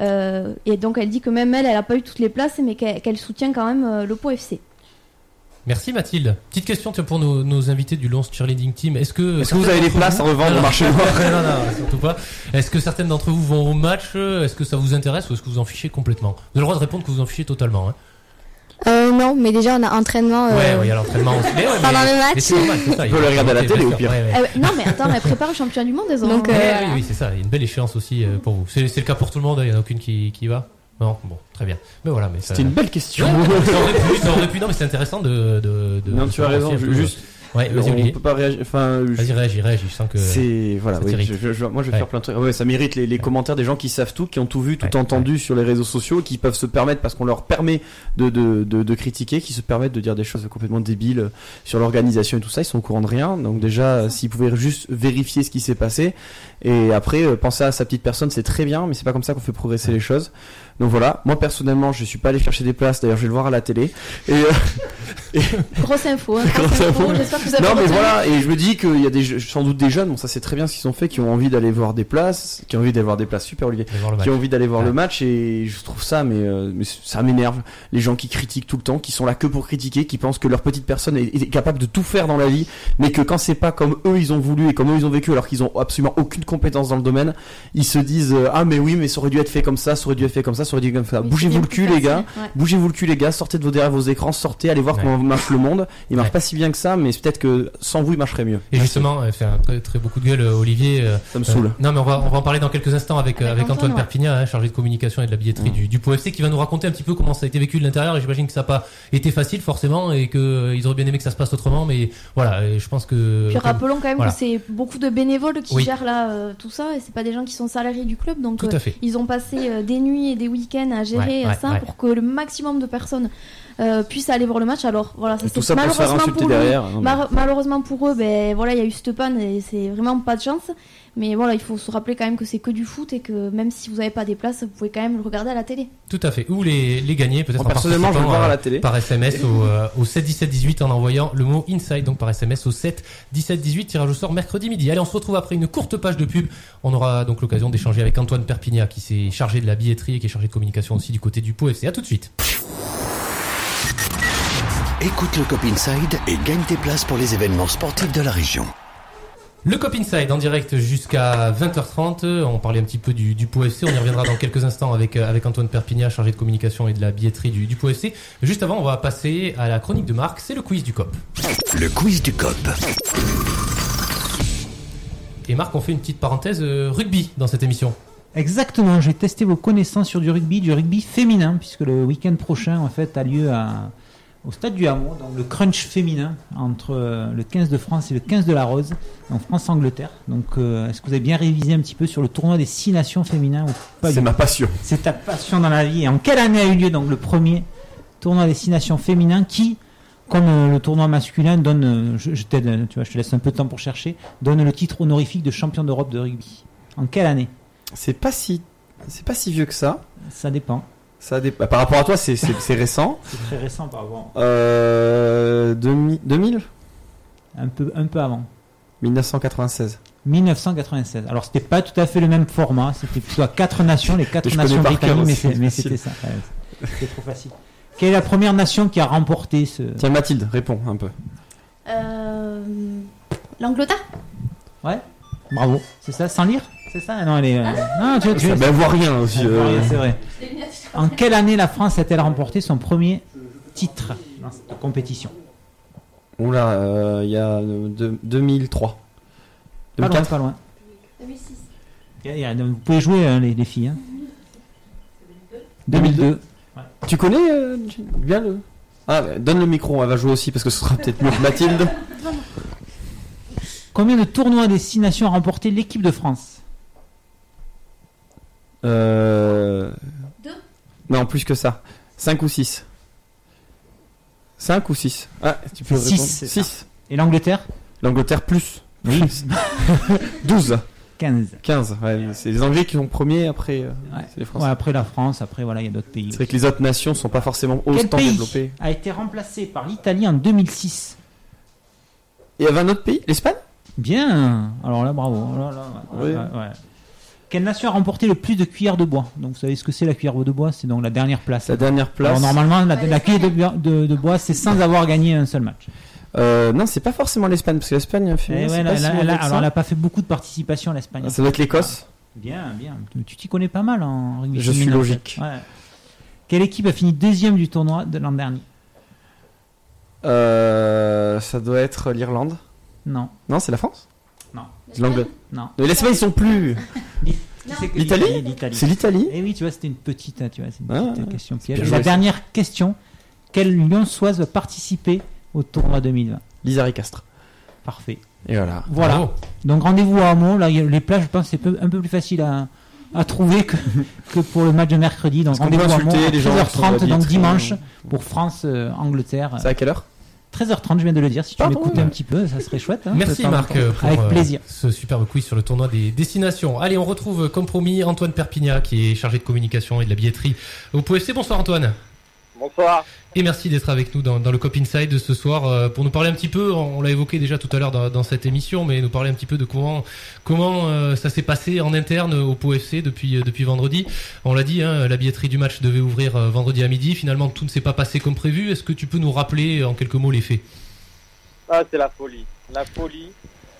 Euh, et donc elle dit que même elle, elle a pas eu toutes les places, mais qu'elle soutient quand même euh, le Pau FC. Merci Mathilde. Petite question pour nos, nos invités du Lance Cheerleading Team. Est-ce que Est-ce que vous avez des places d'entre à vous- revendre Non, au marché non, noir non, non, surtout pas. Est-ce que certaines d'entre vous vont au match? Est-ce que ça vous intéresse ou est-ce que vous en fichez complètement? Vous avez le droit de répondre que vous en fichez totalement. Hein. Euh, non, mais déjà, on a entraînement. euh, Ouais, ouais, il y a l'entraînement aussi. Mais ouais, mais- Pendant le match. mais c'est normal, c'est ça, On il peut le regarder à la télé, au pire. ouais, ouais. Ouais, non mais attends, elle prépare le championnat du monde, elles ont. Donc, Ouais, euh, oui, oui, c'est ça. Il y a une belle échéance aussi euh, pour vous. C'est le cas pour tout le monde. hein, Il n'y en a aucune qui, qui va. Non, bon, très bien. Mais voilà, mais ça. C'était une belle question. Ouais, ça aurait pu, ça aurait pu. Non, mais c'est intéressant de, de, de. Non, tu as raison. Juste, Ouais, vas-y, on Olivier. peut pas réagir. Enfin, je- Vas-y, réagis, réagis. Je sens que. C'est voilà, oui, je- je- moi je vais Ouais. faire plein de trucs. Ouais, ça mérite les, les commentaires des gens qui savent tout, qui ont tout vu, tout entendu sur les réseaux sociaux, qui peuvent se permettre parce qu'on leur permet de, de, de, de critiquer, qui se permettent de dire des choses complètement débiles sur l'organisation et tout ça. Ils sont au courant de rien. Donc déjà, euh, s'ils pouvaient juste vérifier ce qui s'est passé et après euh, penser à sa petite personne, c'est très bien, mais c'est pas comme ça qu'on fait progresser les choses. Donc voilà, moi personnellement, je suis pas allé chercher des places. D'ailleurs, je vais le voir à la télé. Et euh, Grosse info, hein, grosse info. info. J'espère que vous avez non mais voilà et je me dis qu'il y a des sans doute des jeunes bon ça c'est très bien ce qu'ils ont fait qui ont envie d'aller voir des places qui ont envie d'aller voir des places super Olivier qui ont envie d'aller voir Ouais. le match et je trouve ça mais, euh, mais ça m'énerve les gens qui critiquent tout le temps qui sont là que pour critiquer qui pensent que leur petite personne est, est capable de tout faire dans la vie mais que quand c'est pas comme eux ils ont voulu et comme eux ils ont vécu alors qu'ils ont absolument aucune compétence dans le domaine ils se disent euh, ah mais oui mais ça aurait dû être fait comme ça ça aurait dû être fait comme ça ça aurait comme ça Oui, bougez-vous le cul les gars ouais. bougez-vous le cul les gars sortez de vos derrière vos écrans sortez allez voir Ouais. comment marche le monde il marche Ouais. pas si bien que ça mais peut-être que sans vous il marcherait mieux Et justement, euh, fait un très, très beaucoup de gueule, euh, Olivier. euh, ça me euh, saoule non, mais on va, on va en parler dans quelques instants avec, euh, Avec avec Antoine. Perpignan, hein, chargé de communication et de la billetterie du, du POFC, qui va nous raconter un petit peu comment ça a été vécu de l'intérieur. Et j'imagine que ça n'a pas été facile, forcément, et que euh, ils auraient bien aimé que ça se passe autrement. Mais voilà, et je pense que. Puis que- rappelons quand même voilà. que c'est beaucoup de bénévoles qui Oui. gèrent là euh, tout ça et c'est pas des gens qui sont salariés du club donc Tout euh, à fait. ils ont passé euh, des nuits et des week-ends à gérer Ouais, ouais, ça ouais. pour que le maximum de personnes euh, puissent aller voir le match. Alors voilà, ça c'est ça pour se faire malheureusement pour derrière. Mais- Mar- malheureusement pour eux, ben voilà, il y a eu cette panne et c'est vraiment pas de chance. Mais voilà, il faut se rappeler quand même que c'est que du foot et que même si vous n'avez pas des places, vous pouvez quand même le regarder à la télé. Tout à fait. Ou les, les gagner peut-être personnellement, je vais le participant, voir à euh, la télé. par SMS au, euh, au 7 17 18 en envoyant le mot inside donc par SMS au 7 17 18 tirage au sort mercredi midi. Allez, on se retrouve après une courte page de pub. On aura donc l'occasion d'échanger avec Antoine Perpignan qui s'est chargé de la billetterie et qui est chargé de communication aussi du côté du Pau FC. À tout de suite. Écoute le Cop Inside et gagne tes places pour les événements sportifs de la région. Le Cop Inside en direct jusqu'à 20h30. On parlait un petit peu du, du Pau FC. On y reviendra dans quelques instants avec, euh, avec Antoine Perpignan, chargé de communication et de la billetterie du, du Pau FC. Juste avant, on va passer à la chronique de Marc. C'est le quiz du Cop. Le quiz du COP. Et Marc, on fait une petite parenthèse euh, rugby dans cette émission. Exactement, j'ai testé vos connaissances sur du rugby, du rugby féminin, puisque le week-end prochain en fait a lieu à, au stade du Hameau, donc le crunch féminin entre euh, le 15 de France et le 15 de la Rose, en France-Angleterre. Donc euh, est-ce que vous avez bien révisé un petit peu sur le tournoi des six nations féminins C'est ma passion. C'est ta passion dans la vie. Et en quelle année a eu lieu donc le premier tournoi des six nations féminins qui, comme euh, le tournoi masculin, donne, euh, je, je t'aide, tu vois, je te laisse un peu de temps pour chercher, donne le titre honorifique de champion d'Europe de rugby? En quelle année? C'est pas si, c'est pas si vieux que ça. Ça dépend. Ça dé- bah, par rapport à toi, c'est, récent. C'est très récent par rapport. Euh, 2000, 2000 Un peu, un peu avant. 1996. 1996. Alors c'était pas tout à fait le même format, c'était plutôt à quatre nations, les quatre nations britanniques, mais, c'était ça. ouais, C'était trop facile. Quelle est la première nation qui a remporté ce Tiens, Mathilde, réponds un peu. Euh, L'Angleterre Ouais. Bravo. C'est ça, sans lire? C'est ça Non, elle est. euh, Non, tu, tu Ça, elle voit rien aussi, Elle voit euh. rien, c'est vrai. En quelle année la France a-t-elle remporté son premier titre dans cette compétition? Oula, euh, il y a euh, deux- 2003. Pas loin, 2004 pas loin. 2006. Il y a- il y a- Vous pouvez jouer, hein, les, les filles. hein. 2002. Tu connais euh, bien le. Ah, bah, donne le micro, elle va jouer aussi parce que ce sera peut-être mieux que Mathilde. Combien de tournois des six nations a remporté l'équipe de France? Euh... Deux Non, plus que ça. 5 ou 6 5 ou 6 Ah, tu peux Six, répondre. c'est ça. 6. Et l'Angleterre L'Angleterre plus. Oui. 12. 15. 15, ouais. C'est les Anglais qui sont premiers, après euh, Ouais. les Français. Ouais, après la France, après voilà, il y a d'autres pays. C'est vrai que les autres nations sont pas forcément autant pays développées. a été remplacé par l'Italie en 2006 Et il y avait un autre pays? L'Espagne? Bien. Alors là, bravo. Là, là, ouais, ouais. Quelle nation a remporté le plus de cuillères de bois Donc vous savez ce que c'est la cuillère de bois? C'est donc la dernière place. La dernière place. Alors normalement, la, la cuillère de, de- de bois, c'est sans avoir gagné un seul match. Euh, non, c'est pas forcément l'Espagne, parce que l'Espagne a fait. Eh ouais, si alors elle n'a pas fait beaucoup de participation l'Espagne. Ah, Ça doit être l'Écosse. Bien, bien. Tu t'y connais pas mal en rugby. Je suis logique. fait. Ouais. Quelle équipe a fini deuxième du tournoi de l'an dernier? Euh, ça doit être l'Irlande. Non. Non, c'est la France l'Angleterre. Non. Mais l'Espagne, ils sont plus. L'Italie. C'est l'Italie Eh oui, tu vois, c'était une petite, tu vois, une Ah, petite question piège. La ça. dernière question quelle Lyonçoise va participer au tournoi 2020 Lisa Ricastre. Parfait. Et voilà. Voilà. Bravo. Donc rendez-vous à Hamon. Là, les plages, je pense, c'est un peu plus facile à, à trouver que, que pour le match de mercredi. Donc rendez-vous à Hamon à les gens qui sont 13h30, habillés donc dimanche, pour France-Angleterre. C'est à quelle heure? 13h30, je viens de le dire. Si tu Pardon, m'écoutais ouais. un petit peu, ça serait chouette. hein, Merci Marc pour Avec euh, plaisir. ce superbe quiz sur le tournoi des destinations. Allez, on retrouve comme promis Antoine Perpignan qui est chargé de communication et de la billetterie au POFC. Bonsoir Antoine. Bonsoir. Et merci d'être avec nous dans, le Cop Inside ce soir euh, pour nous parler un petit peu, on l'a évoqué déjà tout à l'heure dans, dans cette émission, mais nous parler un petit peu de comment comment euh, ça s'est passé en interne au POFC depuis euh, depuis vendredi. On l'a dit, hein, la billetterie du match devait ouvrir euh, vendredi à midi. Finalement, tout ne s'est pas passé comme prévu. Est-ce que tu peux nous rappeler en quelques mots les faits? Ah, c'est la folie. La folie.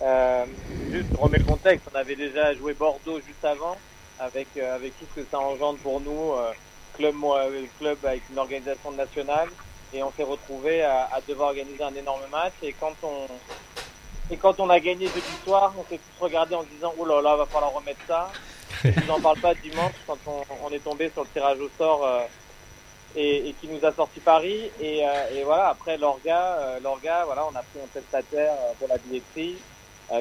Euh, juste pour remettre le contexte, on avait déjà joué Bordeaux juste avant, avec, euh, avec tout ce que ça engendre pour nous, euh, club, euh, club avec une organisation nationale, et on s'est retrouvé à, à devoir organiser un énorme match. Et quand on, et quand on a gagné jeudi soir, on s'est tous regardés en se disant Oh là là, va falloir remettre ça. Je n'en parle pas dimanche quand on, on est tombé sur le tirage au sort euh, et, et qui nous a sorti Paris. Et, euh, et voilà, après l'orga, euh, l'orga, voilà, on a pris un prestataire euh, pour la billetterie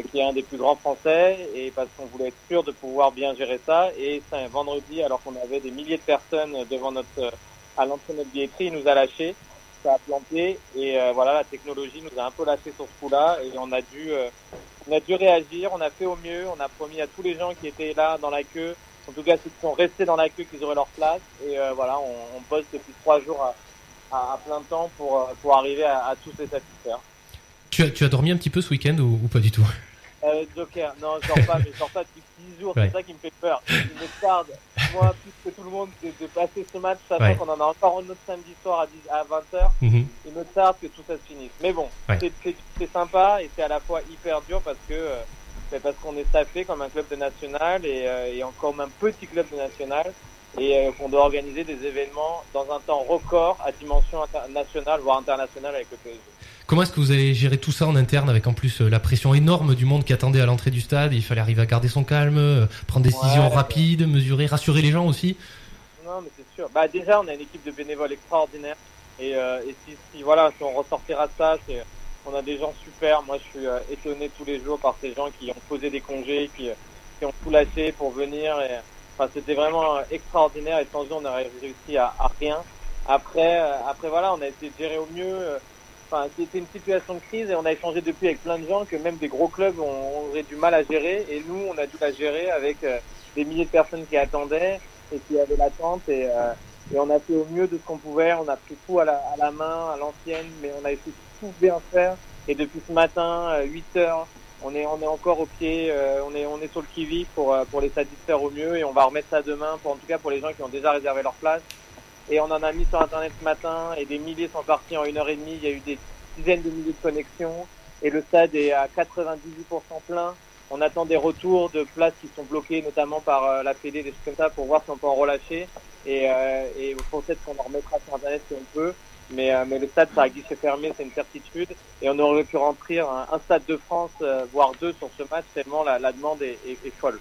qui est un des plus grands français et parce qu'on voulait être sûr de pouvoir bien gérer ça. Et c'est un vendredi, alors qu'on avait des milliers de personnes devant notre euh, à l'entrée de notre billetterie, il nous a lâché. ça a planté et euh, voilà, la technologie nous a un peu lâché sur ce coup-là et on a dû, euh, on a dû réagir, on a fait au mieux, on a promis à tous les gens qui étaient là dans la queue, en tout cas ceux qui sont restés dans la queue, qu'ils auraient leur place et euh, voilà, on, on bosse depuis trois jours à, à, plein temps pour, euh, pour arriver à, à tous les satisfaire. Tu as, tu as dormi un petit peu ce week-end ou, ou pas du tout? Euh, Joker, non, je dors pas, mais je dors pas depuis 10 jours, Ouais. c'est ça qui me fait peur. Il me tarde, moi, plus que tout le monde, de, de passer ce match, sachant Ouais. qu'on en a encore un autre samedi soir à, 10 à 20h. Mhm. Il me tarde que tout ça se finisse. Mais bon, Ouais. c'est- sympa et c'est à la fois hyper dur parce que euh, parce qu'on est staffé comme un club de national et, euh, et encore même petit club de national et euh, qu'on doit organiser des événements dans un temps record à dimension internationale, voire internationale avec le PSG. Comment est-ce que vous allez gérer tout ça en interne avec en plus euh, la pression énorme du monde qui attendait à l'entrée du stade Il fallait arriver à garder son calme, euh, prendre des décisions rapides, mesurer, rassurer les gens aussi. Non, mais c'est sûr. Bah, déjà, on a une équipe de bénévoles extraordinaire. Et, euh, et si, si, voilà, si on ressortira de ça, c'est, on a des gens super. Moi, je suis euh, étonné tous les jours par ces gens qui ont posé des congés, qui, qui ont tout lâché pour venir. Et, enfin, c'était vraiment extraordinaire. Et sans eux, on n'aurait réussi à, à rien. Après, après, voilà, on a essayé de gérer au mieux. Euh, c'était une situation de crise et on a échangé depuis avec plein de gens que même des gros clubs ont, auraient du mal à gérer. Et nous, on a dû la gérer avec euh, des milliers de personnes qui attendaient et qui avaient l'attente. Et, euh, et on a fait au mieux de ce qu'on pouvait. On a pris tout à la, main, à l'ancienne, mais on a essayé de tout bien faire. Et depuis ce matin, euh, 8 heures, on est, encore au pied, euh, on est, sur le qui-vive pour, euh, pour les satisfaire au mieux. Et on va remettre ça demain, pour, en tout cas pour les gens qui ont déjà réservé leur place. Et on en a mis sur Internet ce matin et des milliers sont partis en une heure et demie. Il y a eu des dizaines de milliers de connexions et le stade est à 98% plein. On attend des retours de places qui sont bloquées, notamment par euh, la Fédé, des choses comme ça, pour voir si on peut en relâcher. Et, euh, et peut-être qu'on en remettra sur Internet si on peut. Mais, euh, mais le stade sera à guichet fermé, c'est une certitude. Et on aurait pu remplir un, stade de France, euh, voire deux sur ce match, tellement la, demande est folle.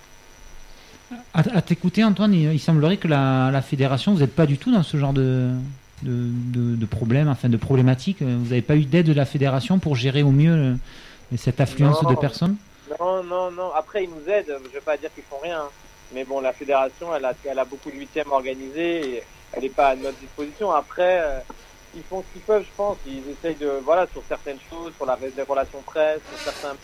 À, à t'écouter, Antoine, il, il semblerait que la, la fédération, vous n'êtes pas du tout dans ce genre de, de, de, de problème, enfin de problématique. Vous n'avez pas eu d'aide de la fédération pour gérer au mieux euh, cette affluence Non. de personnes? Non, non, non. Après, ils nous aident. Je vais pas dire qu'ils font rien. hein. Mais bon, la fédération, elle a, elle a beaucoup de huitièmes organisés et elle n'est pas à notre disposition. Après, euh, ils font ce qu'ils peuvent, je pense. Ils essayent de, voilà, sur certaines choses, sur la les relations presse, sur certains,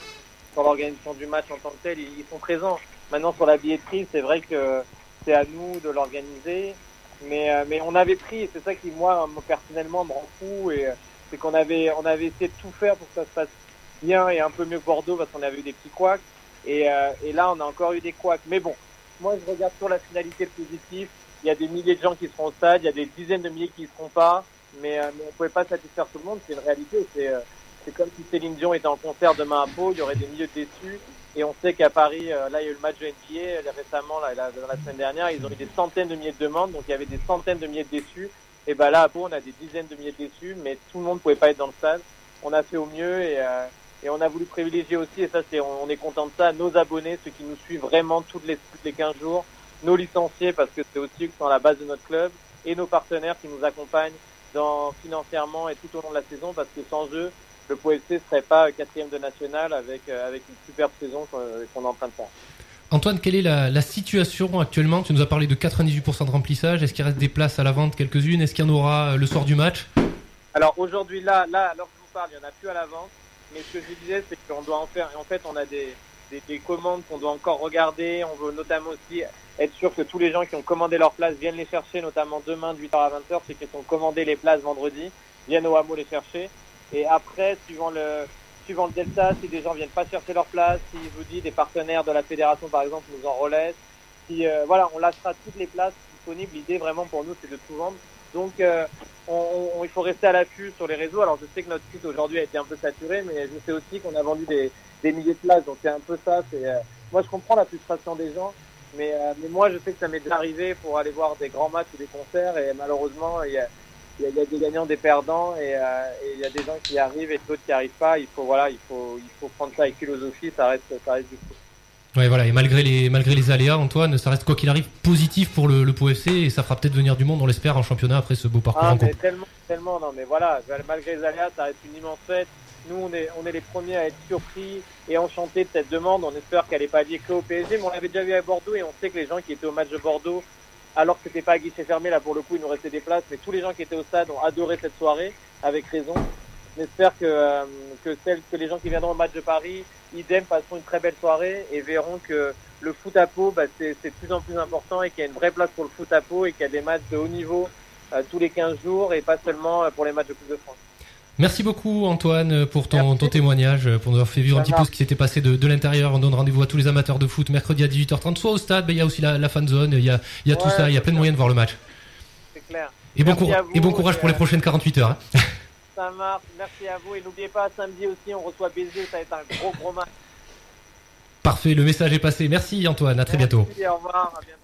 sur l'organisation du match en tant que tel, ils, ils sont présents. Maintenant, sur la billetterie, c'est vrai que c'est à nous de l'organiser. Mais, euh, mais on avait pris, et c'est ça qui, moi, personnellement, me rend fou, et euh, c'est qu'on avait, on avait essayé de tout faire pour que ça se passe bien et un peu mieux que Bordeaux parce qu'on avait eu des petits couacs. Et, euh, et là, on a encore eu des couacs. Mais bon, moi, je regarde sur la finalité le positif. Il y a des milliers de gens qui seront au stade, il y a des dizaines de milliers qui ne seront pas. Mais, euh, on ne pouvait pas satisfaire tout le monde. C'est une réalité. C'est euh, c'est comme si Céline Dion était en concert demain à Pau. Il y aurait des milliers de déçus. Et on sait qu'à Paris, euh, là, il y a eu le match de NBA récemment, là, la, la semaine dernière. Ils ont eu des centaines de milliers de demandes. Donc, il y avait des centaines de milliers de déçus. Et ben là, à Pau, on a des dizaines de milliers de déçus. Mais tout le monde ne pouvait pas être dans le stade. On a fait au mieux et, euh, et on a voulu privilégier aussi, et ça, c'est, on, est content de ça, nos abonnés, ceux qui nous suivent vraiment toutes les, toutes les 15 jours, nos licenciés, parce que c'est aussi qui sont à la base de notre club, et nos partenaires qui nous accompagnent dans, financièrement et tout au long de la saison, parce que sans eux, le POFC serait pas quatrième de national avec, euh, avec une superbe saison qu'on, est en train de faire. Antoine, quelle est la, la situation actuellement? Tu nous as parlé de 98% de remplissage. Est-ce qu'il reste des places à la vente, quelques-unes? Est-ce qu'il y en aura euh, le soir du match? Alors aujourd'hui, là, là, alors que je vous parle, il n'y en a plus à la vente. Mais ce que je disais, c'est qu'on doit en faire. En fait, on a des, des, des commandes qu'on doit encore regarder. On veut notamment aussi être sûr que tous les gens qui ont commandé leur place viennent les chercher, notamment demain de 8h à 20h, ceux qui ont commandé les places vendredi, viennent au hameau les chercher. Et après, suivant le, suivant le delta, si des gens viennent pas chercher leur place, si je vous dis des partenaires de la fédération par exemple nous en relaissent, si euh, voilà, on lâchera toutes les places disponibles. L'idée vraiment pour nous, c'est de tout vendre. Donc, euh, on, on- il faut rester à l'affût sur les réseaux. Alors, je sais que notre site aujourd'hui a été un peu saturé, mais je sais aussi qu'on a vendu des, des milliers de places. Donc, c'est un peu ça. C'est, euh, moi, je comprends la frustration des gens, mais, euh, mais moi, je sais que ça m'est déjà arrivé pour aller voir des grands matchs ou des concerts, et malheureusement, il y a, il y a, il y a des gagnants, des perdants, et, euh, et il y a des gens qui arrivent et d'autres qui arrivent pas. Il faut, voilà, il faut, il faut prendre ça avec philosophie. Ça reste, ça reste du coup. Ouais, voilà. Et malgré les, malgré les aléas, Antoine, ça reste quoi qu'il arrive positif pour le, le POFC et ça fera peut-être venir du monde, on l'espère, en championnat après ce beau parcours Ah, mais tellement, tellement, non, mais voilà, malgré les aléas, ça reste une immense fête. Nous, on est, on est les premiers à être surpris et enchantés de cette demande. On espère qu'elle n'est pas liée que au PSG, mais on l'avait déjà vu à Bordeaux et on sait que les gens qui étaient au match de Bordeaux, alors que c'était pas à guichet fermé, là pour le coup, il nous restait des places, mais tous les gens qui étaient au stade ont adoré cette soirée. avec raison. On espère que, euh, que, celles, que les gens qui viendront au match de Paris, idem, passeront une très belle soirée et verront que le foot à peau, bah, c'est c'est de plus en plus important et qu'il y a une vraie place pour le foot à peau et qu'il y a des matchs de haut niveau euh, tous les 15 jours et pas seulement euh, pour les matchs de Coupe de France. Merci beaucoup Antoine pour ton, ton témoignage, pour nous avoir fait vivre un petit peu ce qui s'était passé de, de l'intérieur. On donne rendez-vous à tous les amateurs de foot mercredi à 18h30, soit au stade, mais il y a aussi la, la fan zone, il y a, il y a tout ça, il y a plein de moyens de voir le match. C'est clair. Et bon, vous, et courage et, pour les euh, prochaines 48 heures. hein. Ça marche, merci à vous et n'oubliez pas, samedi aussi, on reçoit ça va être un gros gros match. Parfait, le message est passé. Merci Antoine, à très bientôt. Au revoir, à bientôt.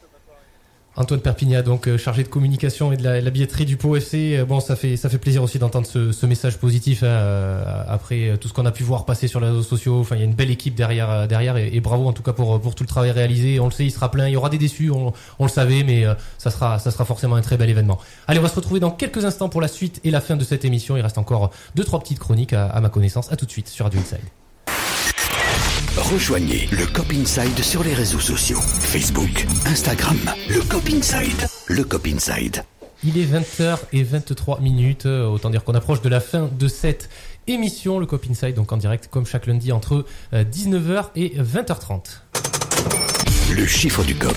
Antoine Perpignat, donc euh, chargé de communication et de la, billetterie du Pau FC. Euh, Bon, ça fait ça fait plaisir aussi d'entendre ce, ce message positif hein, euh, après tout ce qu'on a pu voir passer sur les réseaux sociaux. Enfin, il y a une belle équipe derrière derrière et, bravo en tout cas pour pour tout le travail réalisé. On le sait, il sera plein. Il y aura des déçus, on, on le savait, mais ça sera ça sera forcément un très bel événement. Allez, on va se retrouver dans quelques instants pour la suite et la fin de cette émission. Il reste encore deux trois petites chroniques à, à ma connaissance. À tout de suite sur Radio. Rejoignez le Cop Inside sur les réseaux sociaux. Facebook, Instagram, le Cop Inside. Le Cop Inside. Il est 20h et 23 minutes, euh, autant dire qu'on approche de la fin de cette émission, le Cop Inside, donc en direct comme chaque lundi entre euh, 19h et 20h30. Le chiffre du Cop.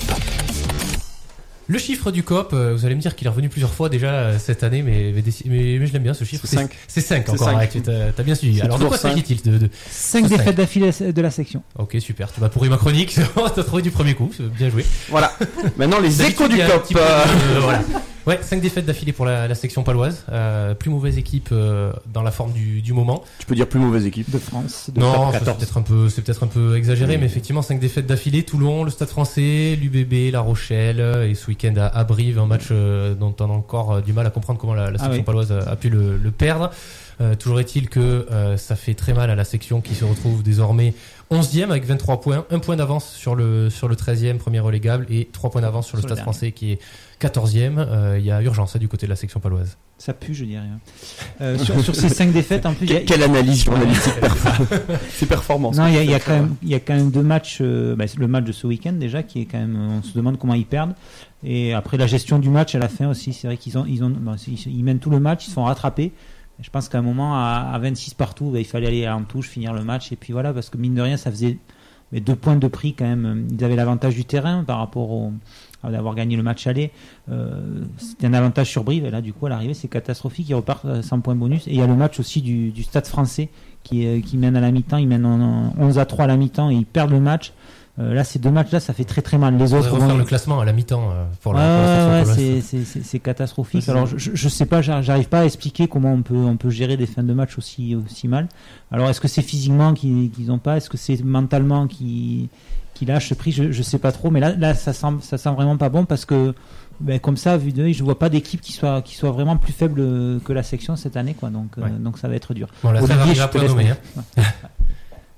Le chiffre du COP, euh, vous allez me dire qu'il est revenu plusieurs fois déjà euh, cette année, mais, mais, mais- mais je l'aime bien ce chiffre. C'est cinq. C'est 5 C'est encore, cinq. ouais, tu t'as t'as bien suivi. Alors de quoi cinq. s'agit-il de, de... 5 de défaites d'affilée de la section. Ok, super. Tu m'as pourri ma chronique. T'as trouvé du premier coup. c'est Bien joué. Voilà. Maintenant, les échos du COP. euh, voilà. Ouais, 5 défaites d'affilée pour la, la section paloise. Euh, plus mauvaise équipe euh, dans la forme du, du moment. Tu peux dire plus mauvaise équipe. de France. De Non, c'est 14. peut-être un peu, c'est peut-être un peu exagéré, mais effectivement, cinq défaites d'affilée. Toulon, le Stade Français, l'UBB, La Rochelle, et ce week-end à, à Brive, un match euh, dont on a encore euh, du mal à comprendre comment la, la Ah section oui. paloise a, a pu le, le perdre. Euh, toujours est-il que euh, ça fait très mal à la section qui se retrouve désormais 11e avec 23 points, un point d'avance sur le sur le 13e premier relégable et trois points d'avance sur le Sur le Stade français qui est 14e. Euh, Il y a urgence hein, du côté de la section paloise. Ça pue, je dirais. hein. Euh, sur, sur ces 5 défaites, en plus, a- Quelle, analyse journalistique C'est performance. Non, il y a, il y a quand même, il y a quand même deux matchs. euh, bah, le match de ce week-end déjà, qui est quand même, on se demande comment ils perdent. Et après la gestion du match à la fin aussi, c'est vrai qu'ils ont, ils ont, bon, ils, ils mènent tout le match, ils se font rattraper. Je pense qu'à un moment, à, à 26 partout, bah, il fallait aller en touche, finir le match, et puis voilà, parce que mine de rien, ça faisait deux points de prix quand même. Ils avaient l'avantage du terrain par rapport au à d'avoir gagné le match aller. Euh, C'était un avantage sur Brive, et là, du coup, à l'arrivée, c'est catastrophique. Ils repartent euh, sans points bonus. Et il y a le match aussi du, Stade français qui, est- qui mène à la mi-temps. Ils mènent en, en 11 à 3 à la mi-temps et ils perdent le match. Euh, là, ces deux matchs-là, ça fait très très mal. Les On autres va refaire vont- le classement à la mi-temps euh, pour la, Ouais, c'est- catastrophique. Alors, je, je sais pas, j'ar- j'arrive pas à expliquer comment on peut, on peut gérer des fins de match aussi, aussi mal. Alors, est-ce que c'est physiquement qu'ils qu'ils ont pas? Est-ce que c'est mentalement qu'ils qu'ils lâchent ce prix? Je, je sais pas trop. Mais là, là ça, sent, ça sent vraiment pas bon parce que, ben, comme ça, vu d'œil, je vois pas d'équipe qui soit, qui soit vraiment plus faible que la section cette année. Quoi. Donc, euh, donc, ça va être dur. Bon, Olivier, je te laisse.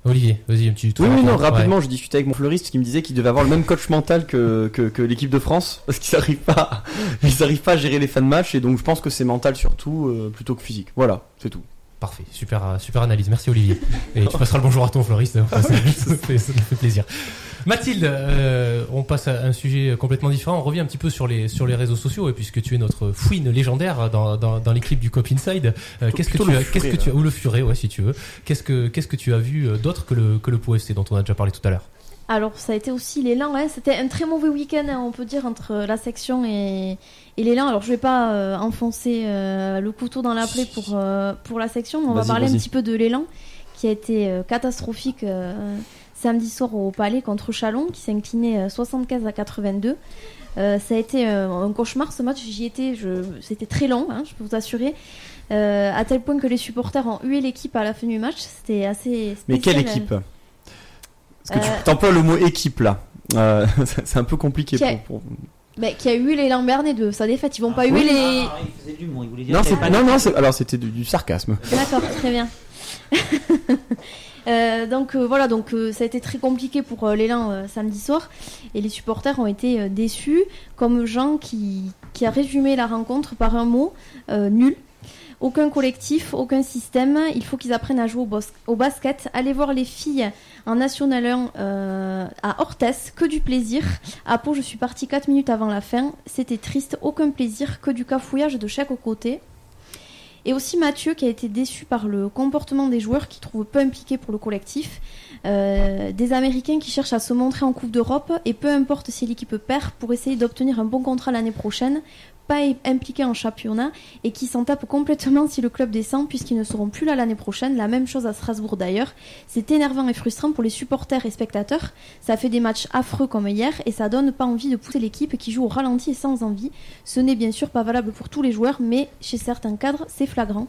Olivier, vas-y, un petit Oui, oui, non, Ouais. rapidement, je discutais avec mon fleuriste qui me disait qu'il devait avoir le même coach mental que, que, que l'équipe de France parce qu'ils n'arrivent pas, ils pas à gérer les fins de match et donc je pense que c'est mental surtout euh, plutôt que physique. Voilà, c'est tout. Parfait, super, euh, super analyse. Merci Olivier. Et tu passeras le bonjour à ton fleuriste. au passage. ça, ça nous fait plaisir. Mathilde, euh, on passe à un sujet complètement différent. On revient un petit peu sur les sur les réseaux sociaux et puisque tu es notre fouine légendaire dans dans, dans les clips du Cop Inside, euh, qu'est-ce que tu as qu'est-ce que furet, tu as là. ou le furet, ouais, si tu veux. Qu'est-ce que qu'est-ce que tu as vu euh, d'autre que le que le FC dont on a déjà parlé tout à l'heure? Alors, ça a été aussi l'élan. hein. C'était un très mauvais week-end, hein, on peut dire, entre la section et, et l'élan. Alors, je vais pas euh, enfoncer euh, le couteau dans la plaie pour, euh, pour la section, mais on va parler un petit peu de l'élan, qui a été euh, catastrophique euh, samedi soir au Palais contre Chalon, qui s'est incliné euh, 75 à 82. Euh, ça a été euh, un cauchemar ce match, j'y étais, je... c'était très long, hein, je peux vous assurer. Euh, à tel point que les supporters ont hué l'équipe à la fin du match, c'était assez spécial. Mais quelle équipe Parce que Euh, tu emploies le mot équipe là. Euh, c'est un peu compliqué Qui a- pour. pour- Bah, qui a eu les Lambernais de sa défaite. Ils vont pas oui. huer les. Ah, il faisait de l'humour, il voulait dire Non, pas non, non, c'est- alors c'était du, du sarcasme. D'accord, très bien. Euh, donc euh, voilà, donc euh, ça a été très compliqué pour l'élan samedi soir et les supporters ont été déçus, comme Jean qui, a résumé la rencontre par un mot nul. Aucun collectif, aucun système. Il faut qu'ils apprennent à jouer au, basket. Allez voir les filles en National 1 euh, à Orthez, que du plaisir. À Pau, je suis partie 4 minutes avant la fin. C'était triste, aucun plaisir, que du cafouillage de chaque côté. Et aussi Mathieu qui a été déçu par le comportement des joueurs qui trouvent peu impliqués pour le collectif. Euh, des Américains qui cherchent à se montrer en Coupe d'Europe et peu importe si l'équipe perd pour essayer d'obtenir un bon contrat l'année prochaine, pas impliqués en championnat et qui s'en tapent complètement si le club descend puisqu'ils ne seront plus là l'année prochaine. La même chose à Strasbourg d'ailleurs. C'est énervant et frustrant pour les supporters et spectateurs. Ça fait des matchs affreux comme hier et ça donne pas envie de pousser l'équipe qui joue au ralenti et sans envie. Ce n'est bien sûr pas valable pour tous les joueurs, mais chez certains cadres, c'est flagrant.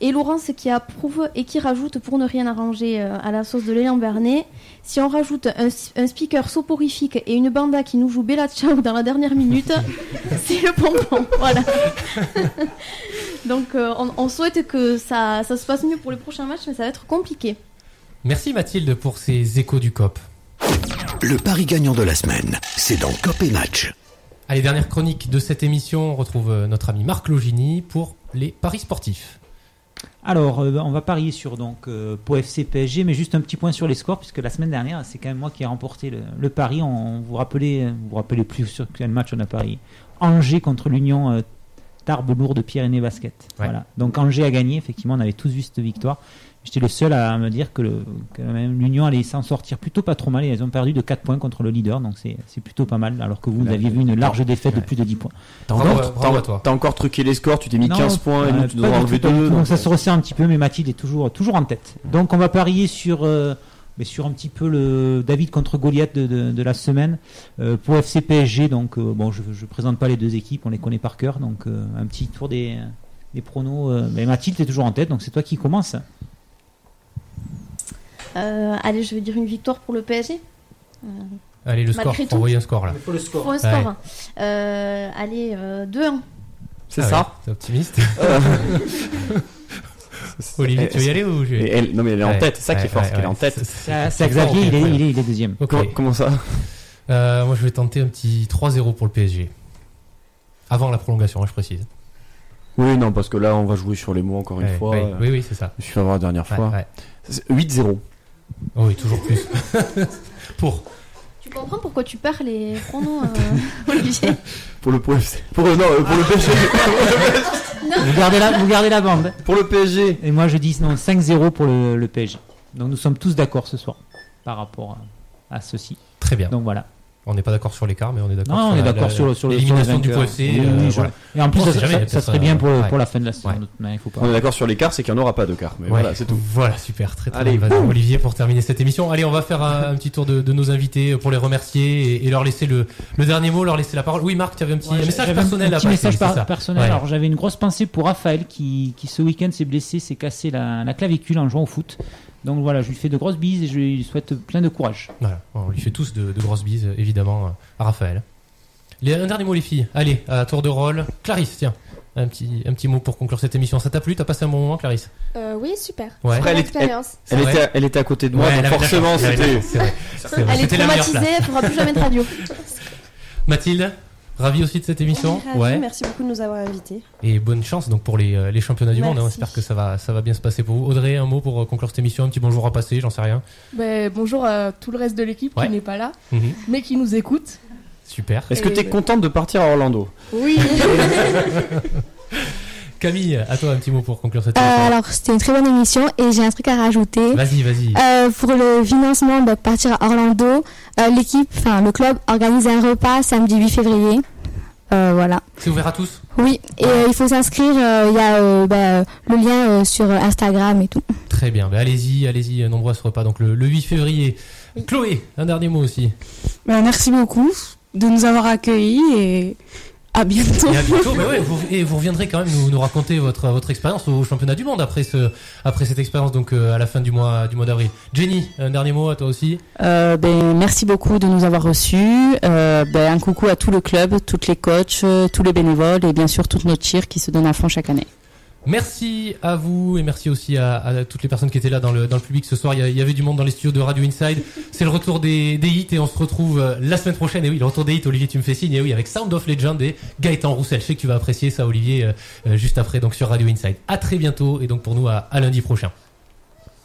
Et Laurence qui approuve et qui rajoute, pour ne rien arranger euh, à la sauce de l'élan Bernet, si on rajoute un, un speaker soporifique et une banda qui nous joue Bella Ciao dans la dernière minute, c'est le bonbon. Voilà. Donc euh, on, on souhaite que ça, ça se passe mieux pour les prochains matchs, mais ça va être compliqué. Merci Mathilde pour ces échos du COP. Le pari gagnant de la semaine, c'est dans Cop et Match. Allez, dernière chronique de cette émission, on retrouve euh, notre ami Marc Logini pour les paris sportifs. Alors, euh, on va parier sur donc euh, Pau FC PSG, mais juste un petit point sur les scores, puisque la semaine dernière, c'est quand même moi qui ai remporté le, le pari. On, vous rappelez, vous vous rappelez plus sur quel match on a parié Angers contre l'Union euh, Tarbes Lourdes Pyrénées Basket. Ouais. Voilà. Donc Angers a gagné, effectivement, on avait tous vu cette victoire. J'étais le seul à me dire que, le- que même l'Union allait s'en sortir plutôt pas trop mal et elles ont perdu de 4 points contre le leader, donc c'est c'est plutôt pas mal, alors que vous, vous aviez vu une large défaite de plus de 10 points. T'as Bravo encore, à- bravo t'as- à toi. t'as encore truqué les scores, tu t'es mis Non, 15 points et euh, nous tu nous pas en as du enlevé tout, pas du 2. tout. Donc ça se resserre un petit peu, mais Mathilde est toujours, toujours en tête. Donc on va parier sur, euh, mais sur un petit peu le David contre Goliath de, de, de la semaine. Euh, pour FC PSG, donc euh, bon, je ne présente pas les deux équipes, on les connaît par cœur. Donc euh, un petit tour des, des pronos. euh, mais Mathilde est toujours en tête, donc c'est toi qui commence. Euh, allez, je vais dire une victoire pour le PSG. Euh, Allez, le score, faut tout. envoyer un score là. Il faut le score. un score. Euh, allez, euh, 2-1. C'est Ah ça ouais, T'es optimiste Euh, Olivier, tu veux y aller ou je elle- Non mais elle est en Ouais, tête, c'est ça qui est ouais, fort, c'est ouais, qu'elle est en ouais, tête. c'est- c'est Xavier, il il, est, il est deuxième. Ok. Comment, comment ça Euh, moi, je vais tenter un petit 3-0 pour le PSG. Avant la prolongation, hein, je précise. Oui, non, parce que là on va jouer sur les mots encore une Ouais, fois. ouais, euh, oui, oui, c'est ça. Je suis avoir la dernière Ouais, fois. ouais. C'est 8-0. Oh oui, toujours plus. pour. Tu comprends pourquoi tu perds les pronos, euh, Olivier Pour le PFC. Pour, non, pour le PSG. Vous gardez, la, vous gardez la bande. pour le PSG. Et moi je dis non 5-0 pour le, le PSG. Donc nous sommes tous d'accord ce soir par rapport à, à ceci. Très bien. Donc voilà. On n'est pas d'accord sur l'écart, mais on est d'accord Non, sur on est d'accord sur, sur l'élimination du. Oui, euh, oui, je- voilà. Et en plus, ça, sait jamais, ça- peut-être, ça serait bien pour, euh, la fin de la saison. Ouais. de toute manière, il faut pas. On est d'accord sur l'écart, c'est qu'il n'y en aura pas de quart. Mais Ouais. voilà, c'est tout. Voilà, super, très très Allez, bien. Olivier, pour terminer cette émission. Allez, on va faire un, un petit tour de, de nos invités pour les remercier et, et leur laisser le, le dernier mot, leur laisser la parole. Oui, Marc, tu avais un petit Ouais, message personnel un à passer, message par- personnel. Alors j'avais une grosse pensée pour Raphaël qui, qui ce week-end s'est blessé, s'est cassé la, la clavicule en jouant au foot. Donc voilà, je lui fais de grosses bises et je lui souhaite plein de courage. Voilà, on lui fait tous de, de grosses bises, évidemment, à Raphaël. Les, un dernier mot, les filles. Allez, à tour de rôle. Clarisse, tiens, un petit, un petit mot pour conclure cette émission. Ça t'a plu? T'as passé un bon moment, Clarisse? Euh, oui, super. Ouais. Bonne Elle est- était, elle était à côté de moi, Ouais, donc forcément c'était. Elle est traumatisée, elle fera plus jamais de radio. Mathilde, ravie aussi de cette émission. Ravi, ouais. Merci beaucoup de nous avoir invités. Et bonne chance donc pour les, euh, les championnats du monde. hein. On Merci. espère que ça va, ça va bien se passer pour vous. Audrey, un mot pour euh, conclure cette émission, un petit bonjour à passer, j'en sais rien. Ben, bonjour à tout le reste de l'équipe Ouais. qui n'est pas là, Mhm. mais qui nous écoute. Super. Est-ce que tu es contente de partir à Orlando? Oui. Camille, à toi un petit mot pour conclure cette Euh, émission. alors, c'était une très bonne émission et j'ai un truc à rajouter. Vas-y, vas-y. Euh, pour le financement de partir à Orlando, euh, l'équipe, enfin le club organise un repas samedi 8 février. Euh, voilà. C'est ouvert à tous Oui, et euh, il faut s'inscrire. euh, Il y a euh, bah, le lien euh, sur Instagram et tout. Très bien. Ben, allez-y, allez-y, nombreux à ce repas. Donc le, le 8 février. Chloé, un dernier mot aussi. Ben, merci beaucoup de nous avoir accueillis et à bientôt. Et à bientôt. Ouais, vous, et vous reviendrez quand même nous, nous raconter votre, votre expérience au championnat du monde après, ce, après cette expérience donc euh, à la fin du mois, du mois d'avril. Jenny, un dernier mot à toi aussi. Euh, ben, merci beaucoup de nous avoir reçus. Euh, ben, un coucou à tout le club, toutes les coachs, tous les bénévoles et bien sûr toute notre cheer qui se donne à fond chaque année. Merci à vous et merci aussi à, toutes les personnes qui étaient là dans le, dans le public ce soir. Il y, avait du monde dans les studios de Radio Inside. C'est le retour des, des hits et on se retrouve euh, la semaine prochaine. Et oui, le retour des hits, Olivier, tu me fais signe. Et oui, avec Sound of Legend et Gaëtan Roussel. Je sais que tu vas apprécier ça, Olivier, euh, euh, juste après donc sur Radio Inside. À très bientôt et donc pour nous à lundi prochain.